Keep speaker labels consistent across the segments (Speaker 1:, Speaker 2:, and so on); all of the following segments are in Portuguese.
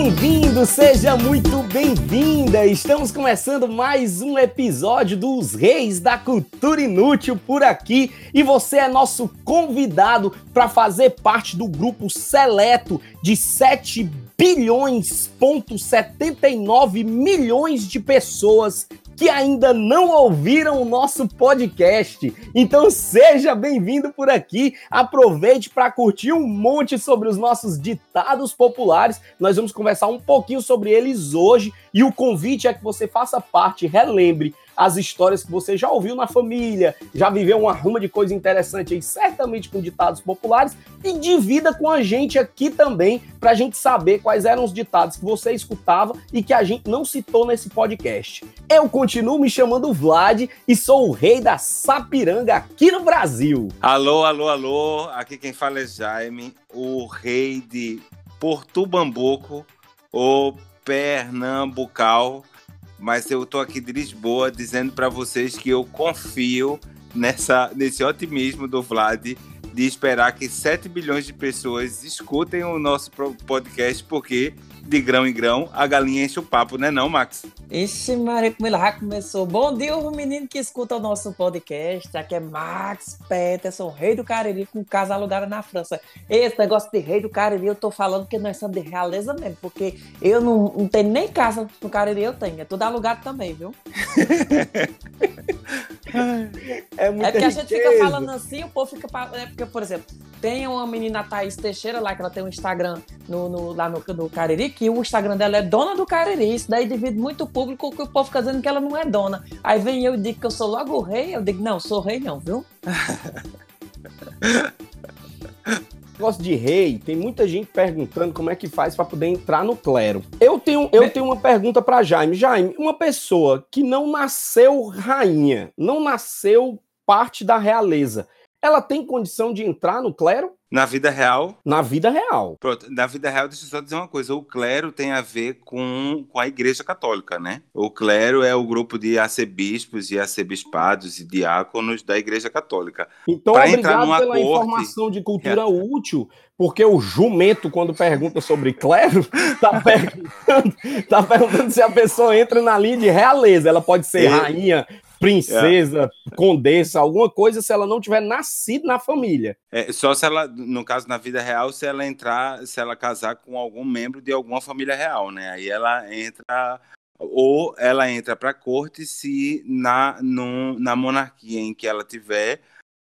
Speaker 1: Bem-vindo, seja muito bem-vinda. Estamos começando mais um episódio dos Reis da Cultura Inútil por aqui e você é nosso convidado para fazer parte do grupo seleto de 7 bilhões, ponto 79 milhões de pessoas que ainda não ouviram o nosso podcast. Então seja bem-vindo por aqui. Aproveite para curtir um monte sobre os nossos ditados populares. Nós vamos conversar um pouquinho sobre eles hoje e o convite é que você faça parte, relembre as histórias que você já ouviu na família, já viveu uma ruma de coisa interessante aí, certamente com ditados populares, e divida com a gente aqui também, para a gente saber quais eram os ditados que você escutava e que a gente não citou nesse podcast. Eu continuo me chamando Vlad e sou o rei da Sapiranga aqui no Brasil.
Speaker 2: Alô, alô, alô, aqui quem fala é Jaime, o rei de Porto Bambuco, Pernambucal mas eu tô aqui de Lisboa dizendo para vocês que eu confio nessa, nesse otimismo do Vlad de esperar que 7 bilhões de pessoas escutem o nosso podcast, porque de grão em grão, a galinha enche o papo, né não, Max?
Speaker 3: Ixi, Maria, como ele já começou. Bom dia, o menino que escuta o nosso podcast. Aqui é Max Peterson, rei do Cariri, com casa alugada na França. Esse negócio de rei do Cariri, eu tô falando que nós somos de realeza mesmo, porque eu não, não tenho nem casa no Cariri, eu tenho. É tudo alugado também, viu?
Speaker 1: é,
Speaker 3: é porque a gente fica falando assim, o povo fica... É porque, por exemplo, tem uma menina, Thaís Teixeira, lá, que ela tem um Instagram no, no lá no, no Cariri, que o Instagram dela é dona do Cariri. Isso daí divide muito público que o povo fica dizendo que ela não é dona. Aí vem eu e digo que eu sou logo o rei. Eu digo, não, sou rei não, viu?
Speaker 1: negócio de rei, tem muita gente perguntando como é que faz para poder entrar no clero. Eu tenho, eu tenho uma pergunta para Jaime. Jaime, uma pessoa que não nasceu rainha, não nasceu parte da realeza, ela tem condição de entrar no clero?
Speaker 2: Na vida real?
Speaker 1: Na vida real.
Speaker 2: Pronto, na vida real, deixa eu só dizer uma coisa. O clero tem a ver com, com a igreja católica, né? O clero é o grupo de arcebispos e arcebispados e diáconos da igreja católica.
Speaker 1: Então, pra obrigado pela corte... informação de cultura é. útil, porque o jumento, quando pergunta sobre clero, tá perguntando, tá perguntando se a pessoa entra na linha de realeza. Ela pode ser é. rainha, princesa, é. condessa, alguma coisa se ela não tiver nascido na família.
Speaker 2: É, só se ela, no caso, na vida real, se ela entrar, se ela casar com algum membro de alguma família real, né? Aí ela entra ou ela entra para a corte se na, no, na monarquia em que ela tiver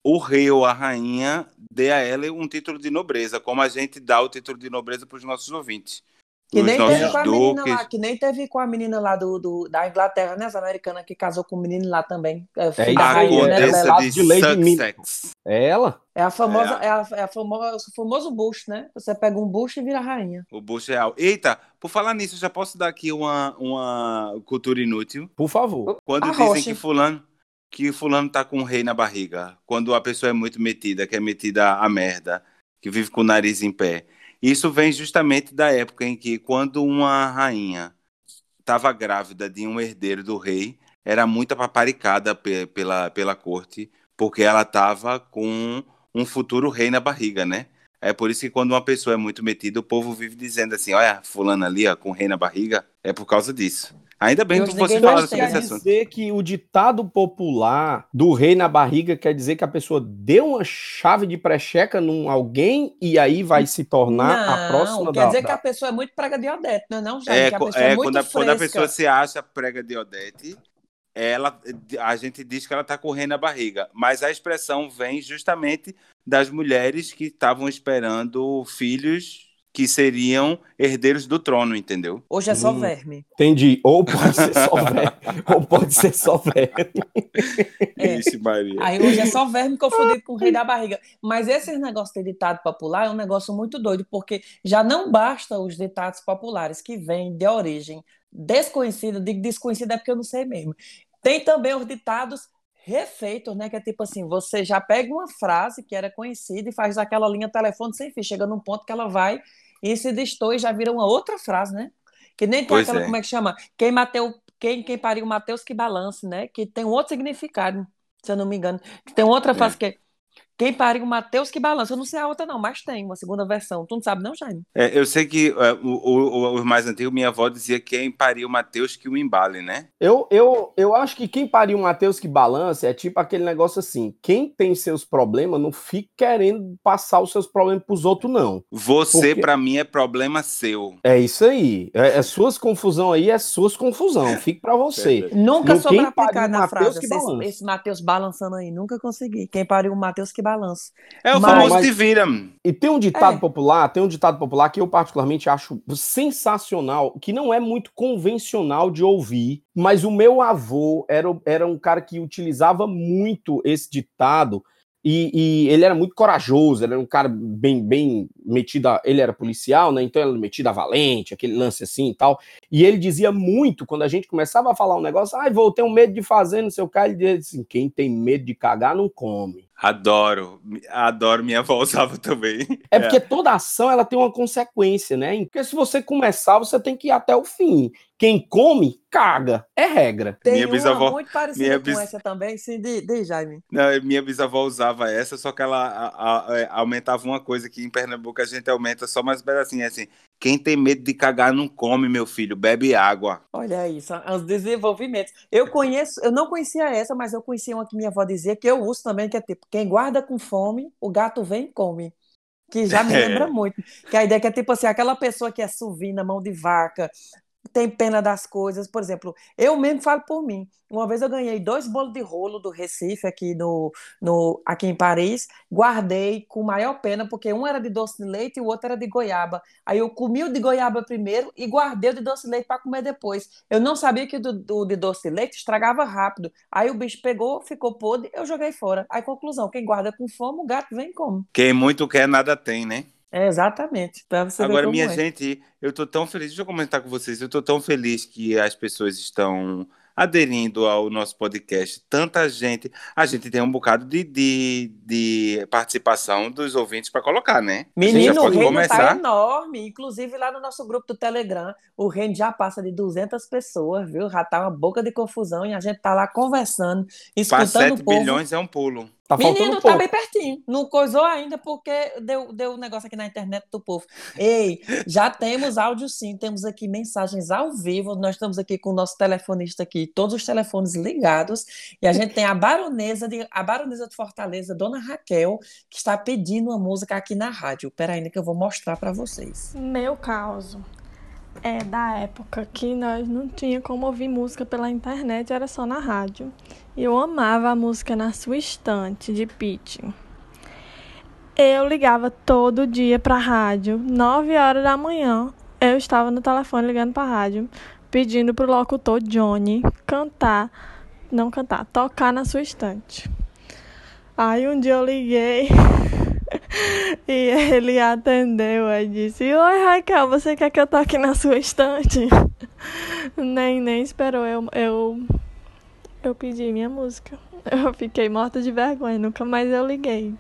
Speaker 2: o rei ou a rainha dê a ela um título de nobreza, como a gente dá o título de nobreza para os nossos ouvintes.
Speaker 3: Que nem, teve com a menina lá, que nem teve com a menina lá do, do da Inglaterra, né? As americanas que casou com o menino lá também.
Speaker 1: É, é a rainha, né?
Speaker 2: De, de Sussex.
Speaker 1: É ela?
Speaker 3: É a famosa, é, a... é, a, é a famosa, o famoso Bush, né? Você pega um Bush e vira rainha.
Speaker 2: O Bush real. Eita, por falar nisso, já posso dar aqui uma, uma cultura inútil?
Speaker 1: Por favor.
Speaker 2: Quando a dizem Rocha. que fulano que fulano tá com um rei na barriga, quando a pessoa é muito metida, que é metida a merda, que vive com o nariz em pé. Isso vem justamente da época em que, quando uma rainha estava grávida de um herdeiro do rei, era muito paparicada pela, pela corte, porque ela estava com um futuro rei na barriga, né? É por isso que quando uma pessoa é muito metida, o povo vive dizendo assim, olha, fulano ali, ó, com rei na barriga, é por causa disso. Ainda bem que você falou sobre esse assunto.
Speaker 1: dizer que o ditado popular do rei na barriga quer dizer que a pessoa deu uma chave de precheca num alguém e aí vai se tornar
Speaker 3: não,
Speaker 1: a próxima
Speaker 3: quer dizer da... que a pessoa é muito prega de Odete, não é não, já?
Speaker 2: É,
Speaker 3: que a
Speaker 2: pessoa é, é quando, a, quando, a, pessoa se acha prega de Odete, ela, a gente diz que ela está correndo a barriga, mas a expressão vem justamente das mulheres que estavam esperando filhos que seriam herdeiros do trono, entendeu?
Speaker 3: Hoje é só
Speaker 1: Hum.
Speaker 3: verme.
Speaker 1: Entendi. Ou pode ser só verme, ou pode ser só verme.
Speaker 3: É.
Speaker 2: Ixi, Maria.
Speaker 3: Aí hoje é só verme confundido com o rei da barriga. Mas esse negócio de ditado popular é um negócio muito doido, porque já não basta os ditados populares que vêm de origem desconhecida, digo desconhecida é porque eu não sei mesmo. Tem também os ditados refeitos, né? Que é tipo assim, você já pega uma frase que era conhecida e faz aquela linha telefone sem fio, chega num ponto que ela vai e se distorce e já vira uma outra frase, né? Que nem tem aquela,
Speaker 2: é.
Speaker 3: como é que chama? Quem mateu, quem, quem pariu Mateus que balance, né? Que tem um outro significado, se eu não me engano. Tem outra
Speaker 2: É.
Speaker 3: frase que é quem pariu Mateus que balança. Eu não sei a outra, não, mas tem uma segunda versão. Tu não sabe, não, Jaime?
Speaker 2: É, eu sei que é, o, o, os mais antigos, minha avó dizia que quem pariu Mateus que o embale, né?
Speaker 1: Eu, eu, eu acho que quem pariu o Matheus que balança é tipo aquele negócio assim: quem tem seus problemas não fica querendo passar os seus problemas pros outros, não.
Speaker 2: Você,
Speaker 1: Por quê?
Speaker 2: pra mim, é problema seu.
Speaker 1: É isso aí. É, é suas confusão aí, é suas confusão. Fique pra você.
Speaker 3: Nunca soube aplicar na
Speaker 1: Mateus
Speaker 3: frase esse, esse Mateus balançando aí. Nunca consegui. Quem pariu Mateus que balança.
Speaker 2: É o
Speaker 3: Mas-
Speaker 2: famoso
Speaker 1: mas-
Speaker 2: te vira.
Speaker 1: E tem um ditado
Speaker 3: É.
Speaker 1: popular, tem um ditado popular que eu particularmente acho sensacional, que não é muito convencional de ouvir, mas o meu avô era, era um cara que utilizava muito esse ditado e, e ele era muito corajoso, ele era um cara bem, bem metido, a, ele era policial, né? Então ele era metido a valente, aquele lance assim e tal. E ele dizia muito, quando a gente começava a falar um negócio, ai, vou ter um medo de fazer, não sei o que, ele dizia assim, quem tem medo de cagar não come.
Speaker 2: Adoro. Adoro. Minha avó usava também.
Speaker 1: É porque toda ação ela tem uma consequência, né? Porque se você começar, você tem que ir até o fim. Quem come, caga. É regra.
Speaker 3: Tem
Speaker 2: Minha
Speaker 3: uma
Speaker 2: bisavó-
Speaker 3: muito parecida
Speaker 2: minha
Speaker 3: com
Speaker 2: bis-
Speaker 3: essa também. Sim, de, de Jaime.
Speaker 2: Não, minha bisavó usava essa, só que ela a- a- é, aumentava uma coisa que em Pernambuco a gente aumenta só mais um pedacinho, é assim. Quem tem medo de cagar não come, meu filho, bebe água.
Speaker 3: Olha isso, os desenvolvimentos. Eu conheço, eu não conhecia essa, mas eu conhecia uma que minha avó dizia, que eu uso também, que é tipo, quem guarda com fome, o gato vem e come. Que já me
Speaker 2: É.
Speaker 3: lembra muito. Que a ideia que é tipo assim, aquela pessoa que é suvina, mão de vaca, tem pena das coisas. Por exemplo, eu mesmo falo por mim. Uma vez eu ganhei dois bolos de rolo do Recife, aqui, no, no, aqui em Paris, guardei com maior pena, porque um era de doce de leite e o outro era de goiaba. Aí eu comi o de goiaba primeiro e guardei o de doce de leite para comer depois. Eu não sabia que o do, do- de doce de leite estragava rápido. Aí o bicho pegou, ficou podre, eu joguei fora. Aí, conclusão, quem guarda com fome, o gato vem e come.
Speaker 2: Quem muito quer, nada tem, né?
Speaker 3: É, exatamente. Pra você
Speaker 2: Agora, minha
Speaker 3: é.
Speaker 2: gente, eu tô tão feliz, deixa eu comentar com vocês, eu tô tão feliz que as pessoas estão aderindo ao nosso podcast. Tanta gente. A gente tem um bocado de, de, de participação dos ouvintes para colocar, né?
Speaker 3: Menino, o reino tá
Speaker 2: começar.
Speaker 3: enorme. Inclusive, lá no nosso grupo do Telegram, o reino já passa de 200 pessoas, viu? Já tá uma boca de confusão e a gente tá lá conversando,
Speaker 2: Para
Speaker 3: escutando
Speaker 2: 7
Speaker 3: o povo.
Speaker 2: bilhões é um pulo.
Speaker 1: Tá
Speaker 3: Menino, tá
Speaker 1: pouco.
Speaker 3: bem pertinho. Não coisou ainda porque deu, deu um negócio aqui na internet do povo. Ei, já temos áudio sim, temos aqui mensagens ao vivo. Nós estamos aqui com o nosso telefonista aqui, todos os telefones ligados. E a gente tem a baronesa de, a baronesa de Fortaleza, Dona Raquel, que está pedindo uma música aqui na rádio. Pera ainda que eu vou mostrar para vocês.
Speaker 4: Meu caos é da época que nós não tinha como ouvir música pela internet, era só na rádio. E eu amava a música Na Sua Estante, de Pitty. Eu ligava todo dia pra rádio, 9 horas da manhã. Eu estava no telefone ligando pra rádio, pedindo pro locutor Johnny cantar, não cantar, tocar na sua estante. Aí um dia eu liguei e ele atendeu e disse: Oi Raquel, você quer que eu toque na sua estante? nem, nem esperou eu, eu, eu pedi minha música. Eu fiquei morta de vergonha, nunca mais eu liguei.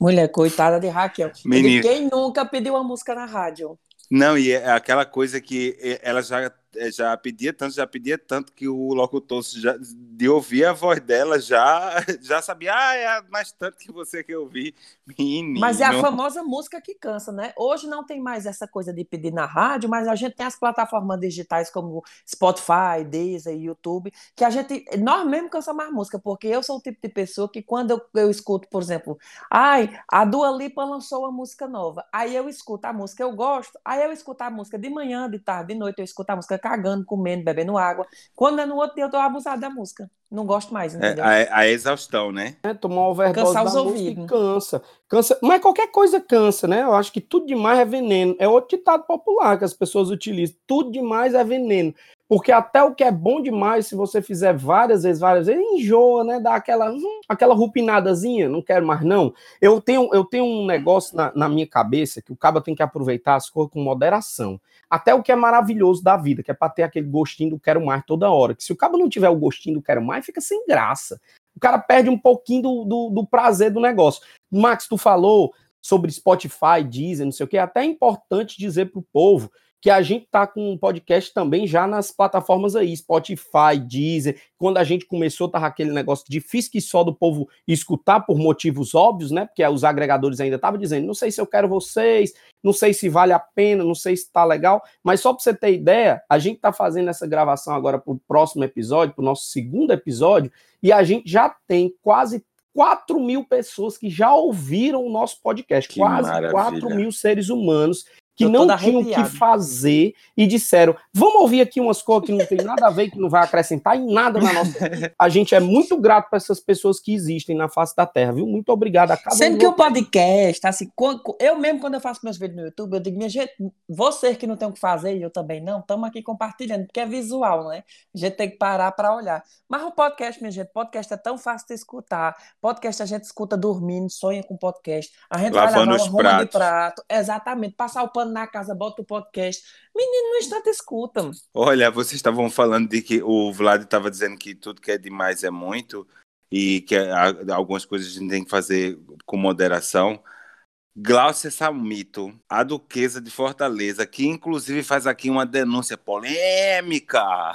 Speaker 3: Mulher, coitada de Raquel.
Speaker 2: Menino.
Speaker 3: Quem nunca pediu uma música na rádio?
Speaker 2: Não, e é aquela coisa que ela já, já pedia tanto, já pedia tanto que o locutor já, de ouvir a voz dela já, já sabia, ah, é mais tanto que você que eu vi. Menino.
Speaker 3: Mas é a famosa música que cansa, né? Hoje não tem mais essa coisa de pedir na rádio, mas a gente tem as plataformas digitais como Spotify, Deezer, YouTube, que a gente, nós mesmo cansa mais música, porque eu sou o tipo de pessoa que quando eu, eu escuto, por exemplo, ai, a Dua Lipa lançou uma música nova, aí eu escuto a música, eu gosto, aí eu escuto a música de manhã, de tarde, de noite, eu escuto a música cagando, comendo, bebendo água. Quando é no outro dia, eu tô abusado da música. Não gosto mais,
Speaker 2: É,
Speaker 3: entendeu?
Speaker 2: a, a exaustão, né?
Speaker 1: né? Tomar overdose
Speaker 3: Cansar
Speaker 1: da
Speaker 3: os
Speaker 1: música
Speaker 3: ouvidos.
Speaker 1: cansa. cansa. Mas qualquer coisa cansa, né? Eu acho que tudo demais é veneno. É outro ditado popular que as pessoas utilizam. Tudo demais é veneno. Porque até o que é bom demais, se você fizer várias vezes, várias vezes, enjoa, né? Dá aquela, hum, aquela rupinadazinha, não quero mais não. Eu tenho, eu tenho um negócio na, na minha cabeça que o cabo tem que aproveitar as coisas com moderação. Até o que é maravilhoso da vida, que é pra ter aquele gostinho do quero mais toda hora. Que se o cabo não tiver o gostinho do quero mais, fica sem graça. O cara perde um pouquinho do, do, do prazer do negócio. Max, tu falou sobre Spotify, Deezer, não sei o que, é até importante dizer pro povo que a gente tá com um podcast também já nas plataformas aí, Spotify, Deezer. Quando a gente começou, tava aquele negócio difícil que só do povo escutar por motivos óbvios, né? Porque os agregadores ainda estavam dizendo, não sei se eu quero vocês, não sei se vale a pena, não sei se tá legal, mas só para você ter ideia, a gente tá fazendo essa gravação agora pro próximo episódio, pro nosso segundo episódio, e a gente já tem quase 4 mil pessoas que já ouviram o nosso podcast,
Speaker 2: Que
Speaker 1: quase
Speaker 2: maravilha.
Speaker 1: 4 mil seres humanos que não tinham o que fazer e disseram: vamos ouvir aqui umas coisas que não tem nada a ver, que não vai acrescentar em nada na nossa. A gente é muito grato para essas pessoas que existem na face da Terra, viu? Muito obrigado a cada
Speaker 3: Sendo
Speaker 1: um.
Speaker 3: que o podcast, assim, eu mesmo quando eu faço meus vídeos no YouTube, eu digo, minha gente, vocês que não tem o que fazer, e eu também não, estamos aqui compartilhando, porque é visual, né? A gente tem que parar para olhar. Mas o podcast, minha gente, podcast é tão fácil de escutar. Podcast a gente escuta dormindo, sonha com podcast. A gente vai
Speaker 2: Lavando
Speaker 3: lavar
Speaker 2: os
Speaker 3: uma de prato. Exatamente. Passar o pano na casa, bota o podcast. Menino, no instante escuta.
Speaker 2: Olha, vocês estavam falando de que o Vlad estava dizendo que tudo que é demais é muito e que algumas coisas a gente tem que fazer com moderação. Glaucia Salmito, a duquesa de Fortaleza, que inclusive faz aqui uma denúncia polêmica.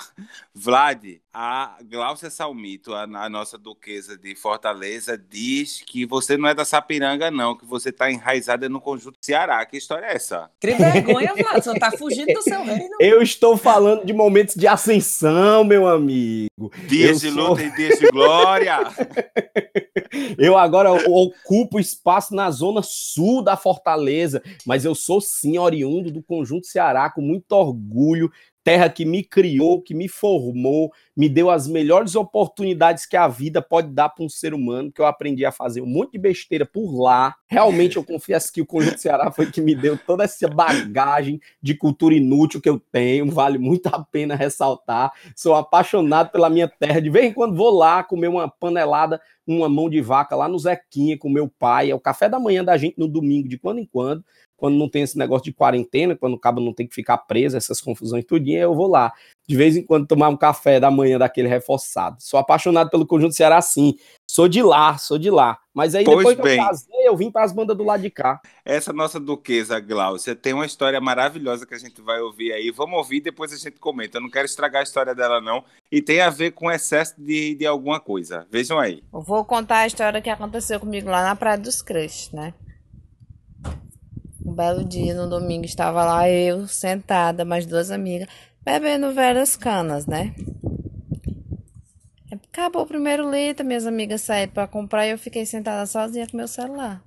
Speaker 2: Vlad, a Glaucia Salmito, a, a nossa duquesa de Fortaleza, diz que você não é da Sapiranga, não, que você está enraizada no conjunto Ceará. Que história é essa?
Speaker 3: Cria vergonha, Vlad. Você tá fugindo do seu reino.
Speaker 1: Eu estou falando de momentos de ascensão, meu amigo.
Speaker 2: Dias
Speaker 1: Eu
Speaker 2: de
Speaker 1: sou-
Speaker 2: luta e dias de glória.
Speaker 1: Eu agora ocupo espaço na zona sul da Fortaleza, mas eu sou sim oriundo do Conjunto Ceará com muito orgulho, terra que me criou, que me formou, me deu as melhores oportunidades que a vida pode dar para um ser humano, que eu aprendi a fazer um monte de besteira por lá. Realmente eu confesso que o Conjunto Ceará foi que me deu toda essa bagagem de cultura inútil que eu tenho, vale muito a pena ressaltar. Sou apaixonado pela minha terra, de vez em quando vou lá comer uma panelada uma mão de vaca lá no Zequinha com meu pai. É o café da manhã da gente no domingo, de quando em quando, quando não tem esse negócio de quarentena, quando o cabo não tem que ficar preso, essas confusões tudinho, eu vou lá. De vez em quando tomar um café da manhã daquele reforçado. Sou apaixonado pelo Conjunto Ceará, sim. Sou de lá, sou de lá. Mas aí
Speaker 2: Pois
Speaker 1: depois que
Speaker 2: bem.
Speaker 1: eu casei, eu vim para as bandas do lado de cá.
Speaker 2: Essa nossa duquesa Gláucia tem uma história maravilhosa que a gente vai ouvir aí. Vamos ouvir e depois a gente comenta. Eu não quero estragar a história dela, não. E tem a ver com excesso de, de alguma coisa. Vejam aí.
Speaker 5: Eu vou contar a história que aconteceu comigo lá na Praia dos Creixes, né? Um belo dia, no domingo, estava lá eu, sentada, mais duas amigas, bebendo velhas canas, né? Acabou o primeiro litro, minhas amigas saíram para comprar e eu fiquei sentada sozinha com meu celular.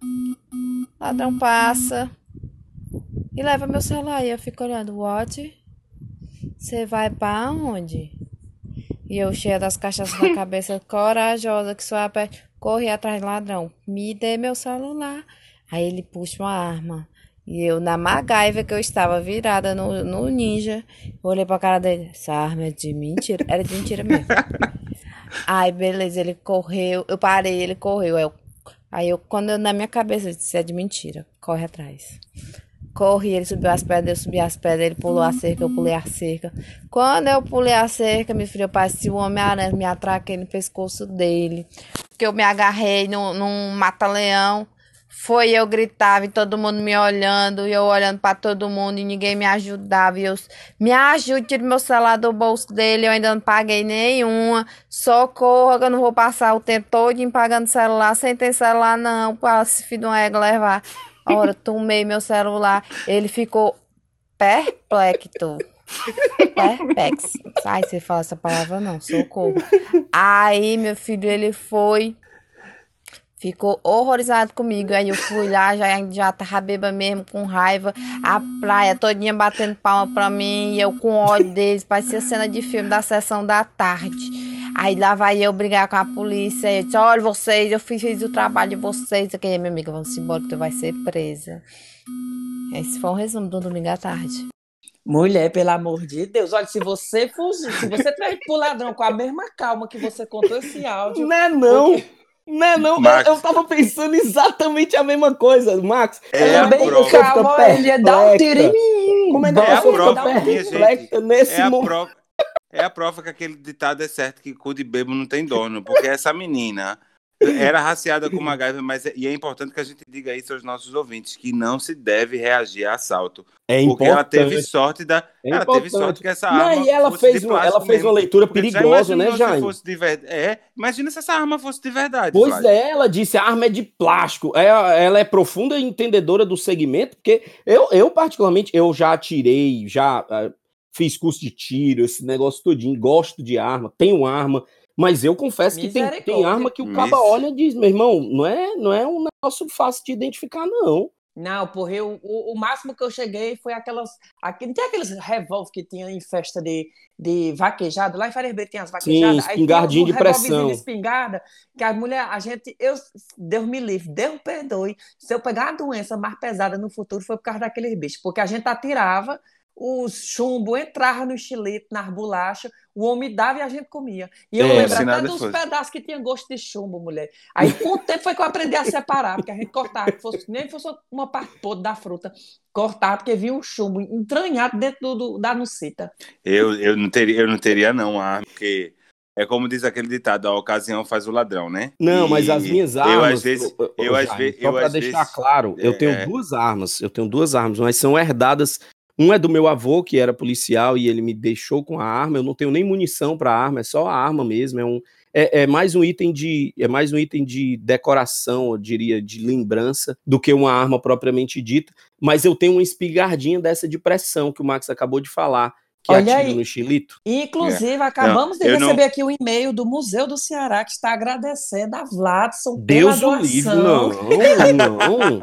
Speaker 5: Ladrão passa e leva meu celular e eu fico olhando, what? Você vai para onde? E eu cheia das cachaças na cabeça, corajosa, que sou a pé, corri atrás do ladrão. Me dê meu celular. Aí ele puxa uma arma. E eu, na MacGyver que eu estava virada no, no ninja, olhei pra cara dele. Essa arma é de mentira. Era de mentira mesmo. Aí, beleza, ele correu. Eu parei, ele correu. Aí eu, aí eu quando eu, na minha cabeça, eu disse: é de mentira. Corre atrás. Corri, ele subiu as pedras, eu subi as pedras, ele pulou a cerca, eu pulei a cerca. Quando eu pulei a cerca, meu filho, eu parecia o Homem-Aranha, me atraquei no pescoço dele. Porque eu me agarrei num, num mata-leão. Foi eu gritava e todo mundo me olhando, e eu olhando pra todo mundo e ninguém me ajudava. E eu, me ajude, tire meu celular do bolso dele, eu ainda não paguei nenhuma. Socorro, que eu não vou passar o tempo todo pagando celular, sem ter celular não, pra esse filho de uma égua levar. A hora, tomei meu celular, ele ficou perplexo. Perplexo. Ai, você fala essa palavra não, socorro. Aí, meu filho, ele foi, Ficou horrorizado comigo. Aí eu fui lá, já, já tava bêbada mesmo, com raiva. A praia todinha batendo palma pra mim. E eu com ódio deles. Parecia cena de filme da sessão da tarde. Aí lá vai eu brigar com a polícia. Eu disse, olha vocês, eu fiz, fiz o trabalho de vocês. Aqui, minha amiga, vamos embora que tu vai ser presa. Esse foi um resumo do domingo à tarde.
Speaker 3: Mulher, pelo amor de Deus, olha, se você fugir, se você trair pro ladrão com a mesma calma que você contou esse áudio.
Speaker 1: Não é não.
Speaker 3: porque-
Speaker 1: Não é não,
Speaker 2: Max.
Speaker 1: eu, eu tava pensando exatamente a mesma coisa, Max.
Speaker 2: É a
Speaker 3: Bem
Speaker 2: prova.
Speaker 3: calma, ele ia dar um tiro em mim.
Speaker 1: Como é que
Speaker 2: É a prova, minha
Speaker 1: perplexa nesse
Speaker 2: É a,
Speaker 1: momento?
Speaker 2: prova, é a prova que aquele ditado é certo, que cu de bebo não tem dono, porque essa menina era raciada com MacGyver, mas é, e é importante que a gente diga isso aos nossos ouvintes, que não se deve reagir a assalto.
Speaker 1: É
Speaker 2: Porque ela teve sorte da.
Speaker 1: É
Speaker 2: ela teve
Speaker 1: importante.
Speaker 2: sorte que essa
Speaker 1: Não,
Speaker 2: arma.
Speaker 1: e ela fez, uma, ela fez
Speaker 2: mesmo.
Speaker 1: uma leitura perigosa, né, Jaime?
Speaker 2: fosse de verdade. É, imagina se essa arma fosse de verdade.
Speaker 1: Pois
Speaker 2: Flávio.
Speaker 1: é, ela disse, a arma é de plástico. É, ela é profunda entendedora do segmento, porque eu, eu particularmente, eu já atirei, já ah, fiz curso de tiro, esse negócio todinho, gosto de arma, tenho arma, mas eu confesso que tem, tem arma que o caba olha e diz, meu irmão, não é, não é um negócio fácil de identificar, não.
Speaker 3: Não, porra, eu, o, o máximo que eu cheguei foi aquelas. Aquele, tem aqueles revólver que tinha em festa de, de vaquejada. Lá em Faria Ribeiro tem as vaquejadas. aí tinha
Speaker 1: espingardinho
Speaker 3: um
Speaker 1: de pressão.
Speaker 3: de espingarda, que a mulher, a gente, eu, Deus me livre, Deus me perdoe. Se eu pegar uma doença mais pesada no futuro, foi por causa daqueles bichos. Porque a gente atirava, o chumbo entrava no estilete, nas bolachas, o homem dava e a gente comia. E eu
Speaker 1: É,
Speaker 3: lembro
Speaker 2: se
Speaker 3: até
Speaker 2: nada
Speaker 3: dos
Speaker 2: fosse.
Speaker 3: pedaços que tinha gosto de chumbo, mulher. Aí com o tempo foi que eu aprendi a separar, porque a gente cortava, que fosse, nem fosse uma parte podre da fruta, cortava, porque vinha um chumbo entranhado dentro do, do- da nucita.
Speaker 2: Eu, eu, não teria, eu não teria, não, a arma, porque é como diz aquele ditado: a ocasião faz o ladrão, né?
Speaker 1: Não,
Speaker 2: E
Speaker 1: mas as minhas armas.
Speaker 2: Eu, às vezes.
Speaker 1: ô, ô,
Speaker 2: eu, às vezes
Speaker 1: só
Speaker 2: eu,
Speaker 1: pra
Speaker 2: às
Speaker 1: deixar
Speaker 2: vezes-
Speaker 1: claro, eu tenho
Speaker 2: é.
Speaker 1: duas armas. Eu tenho duas armas, mas são herdadas. Um é do meu avô, que era policial, e ele me deixou com a arma. Eu não tenho nem munição para arma, é só a arma mesmo. É, um, é, é mais um item de é mais um item de decoração, eu diria, de lembrança, do que uma arma propriamente dita. Mas eu tenho uma espigardinha dessa de pressão que o Max acabou de falar, que
Speaker 3: Olha
Speaker 1: atira
Speaker 3: aí.
Speaker 1: no estilito.
Speaker 3: Inclusive, acabamos
Speaker 2: É. Não, eu
Speaker 3: de
Speaker 2: não-
Speaker 3: receber aqui o e-mail do Museu do Ceará, que está agradecendo a Vladson
Speaker 1: Deus
Speaker 3: pela
Speaker 1: o livre,
Speaker 3: doação
Speaker 1: não, não,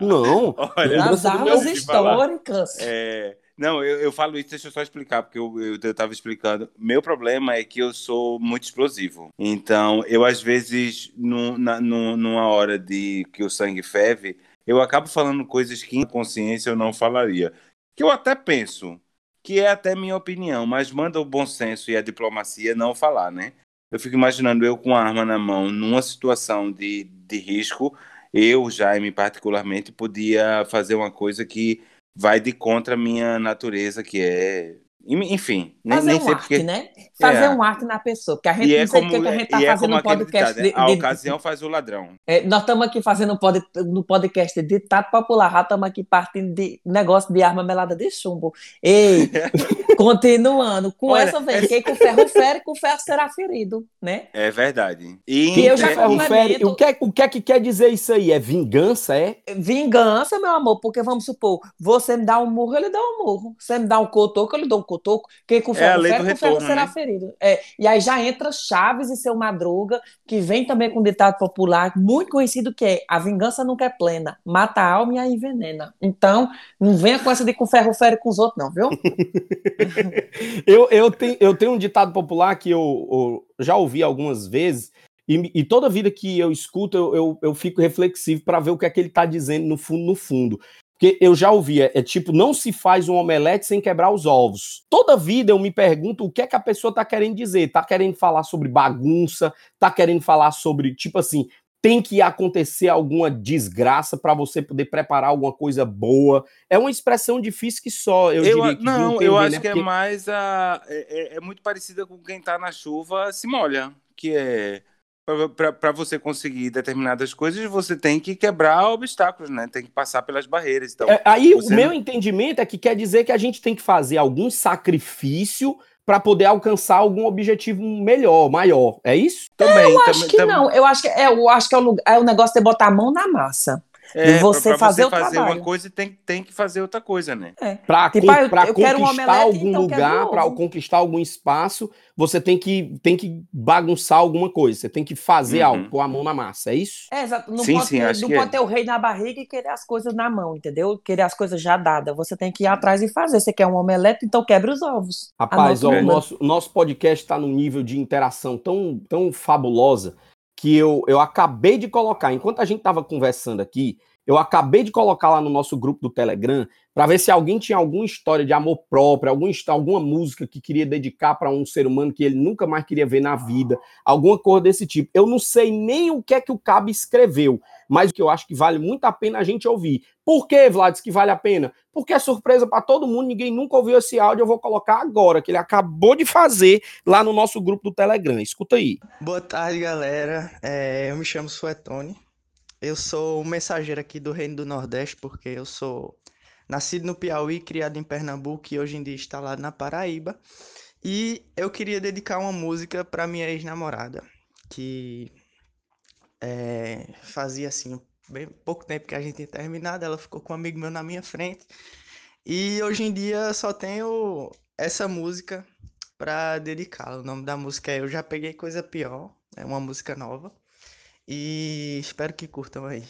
Speaker 1: não.
Speaker 2: Olha, filho falar.
Speaker 3: históricas.
Speaker 2: É, não, eu, eu falo isso, deixa eu só explicar, porque eu, eu, eu tava explicando. Meu problema é que eu sou muito explosivo. Então, eu às vezes, nu- na, nu- numa hora de que o sangue ferve, eu acabo falando coisas que em consciência eu não falaria. Que eu até penso, que é até minha opinião, mas manda o bom senso e a diplomacia não falar, né? Eu fico imaginando eu com a arma na mão, numa situação de, de risco, eu, Jaime, particularmente, podia fazer uma coisa que vai de contra a minha natureza, que é. Enfim, nem,
Speaker 3: Fazer
Speaker 2: nem
Speaker 3: um
Speaker 2: sei
Speaker 3: arte,
Speaker 2: porque.
Speaker 3: né? Fazer
Speaker 2: É.
Speaker 3: um arte na pessoa. Porque a gente
Speaker 2: E é
Speaker 3: não sei
Speaker 2: como,
Speaker 3: o que, que a gente está
Speaker 2: e é
Speaker 3: fazendo
Speaker 2: como
Speaker 3: no podcast.
Speaker 2: ditado, né?
Speaker 3: de-
Speaker 2: a
Speaker 3: de-
Speaker 2: ocasião faz o ladrão.
Speaker 3: É, nós estamos aqui fazendo pod, no podcast de ditado popular, já estamos aqui partindo de negócio de arma melada de chumbo. Ei, continuando, com
Speaker 2: Olha,
Speaker 3: essa vez, quem com ferro fere, com ferro será ferido, né?
Speaker 2: É verdade. E
Speaker 3: Que eu já
Speaker 2: é-
Speaker 1: Ferro fere, o, que, é- o que é que quer dizer isso aí? É vingança, é?
Speaker 3: Vingança, meu amor, porque vamos supor, você me dá um murro, ele dá um murro. Você me dá um cotoco, ele dá um cotoco. Quem com
Speaker 2: É
Speaker 3: ferro fere, com ferro será
Speaker 2: né?
Speaker 3: ferido. É, e aí já entra Chaves e seu Madruga, que vem também com um ditado popular muito conhecido que é a vingança nunca é plena, mata a alma e a envenena. Então, não venha com essa de com ferro fere com os outros, não, viu?
Speaker 1: Eu, eu, tenho, eu tenho um ditado popular que eu, eu já ouvi algumas vezes, e, e toda vida que eu escuto, eu, eu, eu fico reflexivo para ver o que é que ele está dizendo no fundo, no fundo. Porque eu já ouvi, é, é tipo, não se faz um omelete sem quebrar os ovos. Toda vida eu me pergunto o que é que a pessoa está querendo dizer. Está querendo falar sobre bagunça, está querendo falar sobre, tipo assim, tem que acontecer alguma desgraça para você poder preparar alguma coisa boa. É uma expressão difícil que só eu,
Speaker 2: Eu,
Speaker 1: diria que
Speaker 2: não,
Speaker 1: entender,
Speaker 2: eu acho
Speaker 1: né?
Speaker 2: que é
Speaker 1: Porque-
Speaker 2: mais a. É, é- é muito parecida com quem tá na chuva se molha. Que é. Para você conseguir determinadas coisas, você tem que quebrar obstáculos, né? Tem que passar pelas barreiras. Então,
Speaker 1: É, aí
Speaker 2: você
Speaker 1: o meu
Speaker 2: não-
Speaker 1: entendimento é que quer dizer que a gente tem que fazer algum sacrifício para poder alcançar algum objetivo melhor, maior. É isso?
Speaker 2: também.
Speaker 3: Eu
Speaker 2: também-
Speaker 3: acho que
Speaker 2: também-
Speaker 3: não. Eu acho que é, eu acho que é o, lugar- é o negócio de botar a mão na massa.
Speaker 2: É,
Speaker 3: e você
Speaker 2: pra, pra
Speaker 3: fazer
Speaker 2: você
Speaker 3: o
Speaker 2: fazer
Speaker 3: trabalho.
Speaker 2: uma coisa, tem, tem que fazer outra coisa, né?
Speaker 3: É.
Speaker 1: Pra,
Speaker 3: Tipo,
Speaker 1: con-
Speaker 3: ah, um
Speaker 1: conquistar
Speaker 3: omelete,
Speaker 1: algum
Speaker 3: então
Speaker 1: lugar, para conquistar algum espaço, você tem que, tem que bagunçar alguma coisa. Você tem que fazer
Speaker 2: Uhum.
Speaker 1: algo, pôr a mão na massa, é isso?
Speaker 3: É, exato. Não
Speaker 2: Sim,
Speaker 3: pode,
Speaker 2: sim,
Speaker 3: ter,
Speaker 2: acho
Speaker 3: não
Speaker 2: que
Speaker 3: pode
Speaker 2: é.
Speaker 3: ter o rei na barriga e querer as coisas na mão, entendeu? Querer as coisas já dadas. Você tem que ir atrás e fazer. Você quer um omelete, então quebre os ovos.
Speaker 1: Rapaz, ó,
Speaker 3: o
Speaker 1: o nosso, o nosso podcast está num nível de interação tão, tão fabulosa que eu, eu acabei de colocar, enquanto a gente estava conversando aqui, eu acabei de colocar lá no nosso grupo do Telegram para ver se alguém tinha alguma história de amor próprio, alguma, alguma música que queria dedicar para um ser humano que ele nunca mais queria ver na vida, alguma coisa desse tipo. Eu não sei nem o que é que o Cabo escreveu, mas o que eu acho que vale muito a pena a gente ouvir. Por que, Vlad, que vale a pena? Porque é surpresa para todo mundo, ninguém nunca ouviu esse áudio, eu vou colocar agora, que ele acabou de fazer lá no nosso grupo do Telegram. Escuta aí.
Speaker 6: Boa tarde, galera. É, eu me chamo Suetone. Eu sou o mensageiro aqui do Reino do Nordeste, porque eu sou nascido no Piauí, criado em Pernambuco e hoje em dia instalado na Paraíba. E eu queria dedicar uma música para minha ex-namorada, que é, fazia assim bem pouco tempo que a gente tinha terminado, ela ficou com um amigo meu na minha frente. E hoje em dia só tenho essa música para dedicá-la. O nome da música é Eu Já Peguei Coisa Pior, é uma música nova. E espero que curtam aí.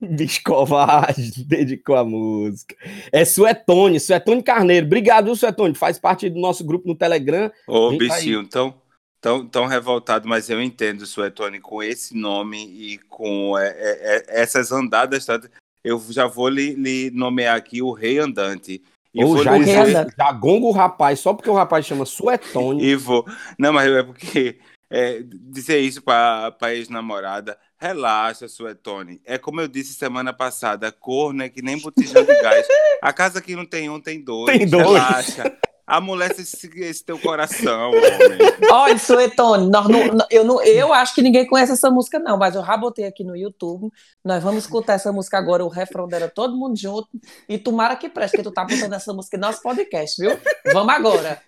Speaker 1: Bicho covarde, dedicou a música. É Suetone, Suetone Carneiro. Obrigado, viu, Suetone? Faz parte do nosso grupo no Telegram.
Speaker 2: Ô,
Speaker 1: Vem tá
Speaker 2: bichinho, tão, tão, tão revoltado, mas eu entendo, Suetone, com esse nome e com é, é, é, essas andadas, tá? eu já vou lhe, lhe nomear aqui o Rei Andante. E
Speaker 1: Ou já,
Speaker 2: dizer-
Speaker 3: Andante.
Speaker 1: já gonga o rapaz, só porque o rapaz chama Suetone.
Speaker 2: E vou. Não, mas é porque é, dizer isso para a ex-namorada. Relaxa, Suetone. É como eu disse semana passada: corno é que nem botijão de gás. A casa que não tem um tem dois.
Speaker 1: Tem dois.
Speaker 2: Relaxa. Amolece esse, esse teu coração, homem.
Speaker 3: Olha, Suetone, nós não, eu, não, eu acho que ninguém conhece essa música, não, mas eu já botei aqui no YouTube. Nós vamos escutar essa música agora, o refrão dela, todo mundo junto. E tomara que preste, que tu tá botando essa música em nosso podcast, viu? Vamos agora.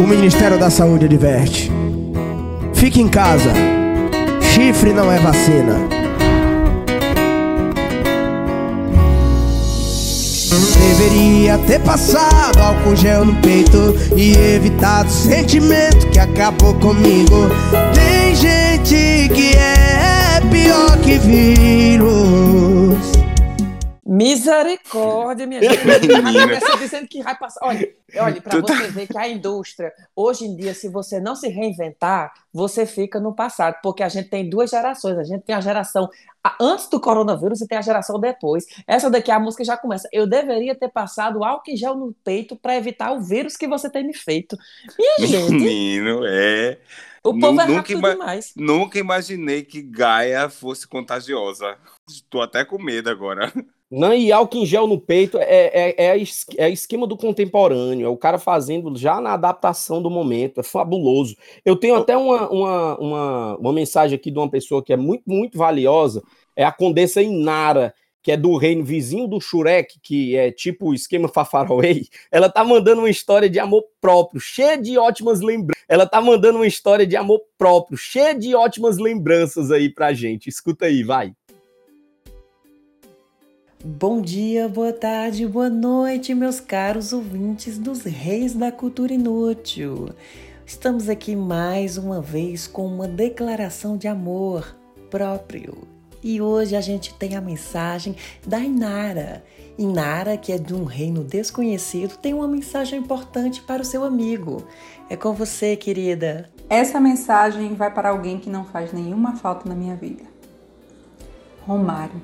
Speaker 7: O Ministério da Saúde adverte: fique em casa, chifre não é vacina. Deveria ter passado álcool gel no peito e evitado o sentimento que acabou comigo. Tem gente que é pior que vírus.
Speaker 3: Misericórdia, minha gente.
Speaker 2: Menina.
Speaker 3: dizendo que vai passar. Olha, olha para
Speaker 2: tá-
Speaker 3: você ver que a indústria, hoje em dia, se você não se reinventar, você fica no passado, porque a gente tem duas gerações. A gente tem a geração antes do coronavírus e tem a geração depois. Essa daqui, a música já começa. Eu deveria ter passado álcool em gel no peito para evitar o vírus que você tem me feito. Minha gente,
Speaker 2: Menino, é.
Speaker 3: o povo é
Speaker 2: nunca
Speaker 3: rápido
Speaker 2: ima-
Speaker 3: demais.
Speaker 2: Nunca imaginei que Gaia fosse contagiosa. Estou até com medo agora.
Speaker 1: Não, e álcool em gel no peito é, é, é, é esquema do contemporâneo, é o cara fazendo já na adaptação do momento, é fabuloso. Eu tenho até uma, uma, uma, uma mensagem aqui de uma pessoa que é muito, muito valiosa, é a Condessa Inara, que é do reino vizinho do Shurek, que é tipo o esquema Fafaraway. Ela tá mandando uma história de amor próprio, cheia de ótimas lembranças. Ela tá mandando uma história de amor próprio, cheia de ótimas lembranças aí pra gente. Escuta aí, vai.
Speaker 8: Bom dia, boa tarde, boa noite, meus caros ouvintes dos Reis da Cultura Inútil. Estamos aqui mais uma vez com uma declaração de amor próprio. E hoje a gente tem a mensagem da Inara. Inara, que é de um reino desconhecido, tem uma mensagem importante para o seu amigo. É com você, querida.
Speaker 9: Essa mensagem vai para alguém que não faz nenhuma falta na minha vida. Romário,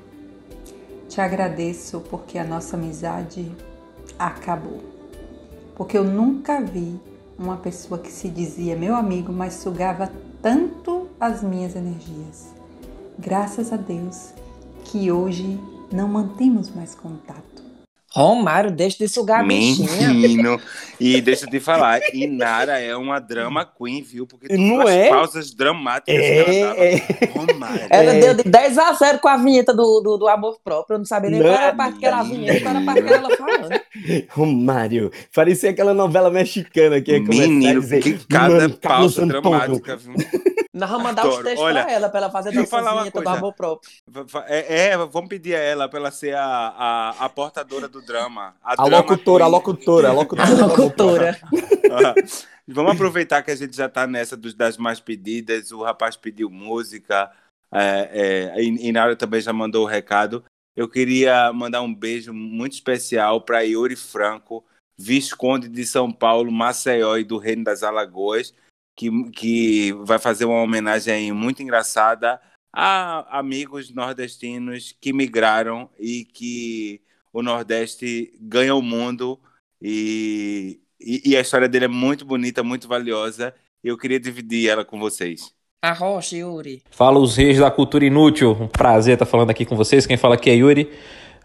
Speaker 9: te agradeço porque a nossa amizade acabou. Porque eu nunca vi uma pessoa que se dizia meu amigo, mas sugava tanto as minhas energias. Graças a Deus que hoje não mantemos mais contato.
Speaker 3: Romário, deixa de sugar a bichinha.
Speaker 2: Menino. E deixa eu te falar, Inara é uma drama queen, viu? Porque tem
Speaker 1: Não
Speaker 2: umas
Speaker 1: é?
Speaker 2: pausas dramáticas que ela dava.
Speaker 1: É, é.
Speaker 2: Romário.
Speaker 3: Ela
Speaker 1: É.
Speaker 3: deu de 10 a 0 com a vinheta do, do, do amor próprio. Eu não sabia nem
Speaker 1: Não,
Speaker 3: qual era a parte que era a vinheta, qual era a parte que ela falando.
Speaker 1: Romário, parecia aquela novela mexicana que ia a
Speaker 2: Menino,
Speaker 1: dizer,
Speaker 2: que cada
Speaker 1: "Mano, Carlos
Speaker 2: pausa
Speaker 1: Antônio,
Speaker 2: dramática, viu?
Speaker 3: Nós vamos mandar os textos
Speaker 2: Olha,
Speaker 3: pra ela, pra ela fazer dançazinha,
Speaker 2: coisa.
Speaker 3: amor próprio.
Speaker 2: É, é, vamos pedir a ela pra ela ser a, a, a portadora do drama.
Speaker 1: A
Speaker 2: drama
Speaker 1: locutora, a locutora, a locutora.
Speaker 3: A locutora.
Speaker 2: Vamos aproveitar que a gente já está nessa dos, das mais pedidas. O rapaz pediu música, é, é, e, e Nara também já mandou o recado. Eu queria mandar um beijo muito especial para Yuri Franco, Visconde de São Paulo, Maceió e do Reino das Alagoas, que, que vai fazer uma homenagem aí muito engraçada a amigos nordestinos que migraram e que o Nordeste ganha o mundo e, e, e a história dele é muito bonita, muito valiosa. E eu queria dividir ela com vocês.
Speaker 3: Arrocha, Yuri.
Speaker 10: Fala os reis da cultura inútil. Um prazer estar falando aqui com vocês. Quem fala aqui é Yuri.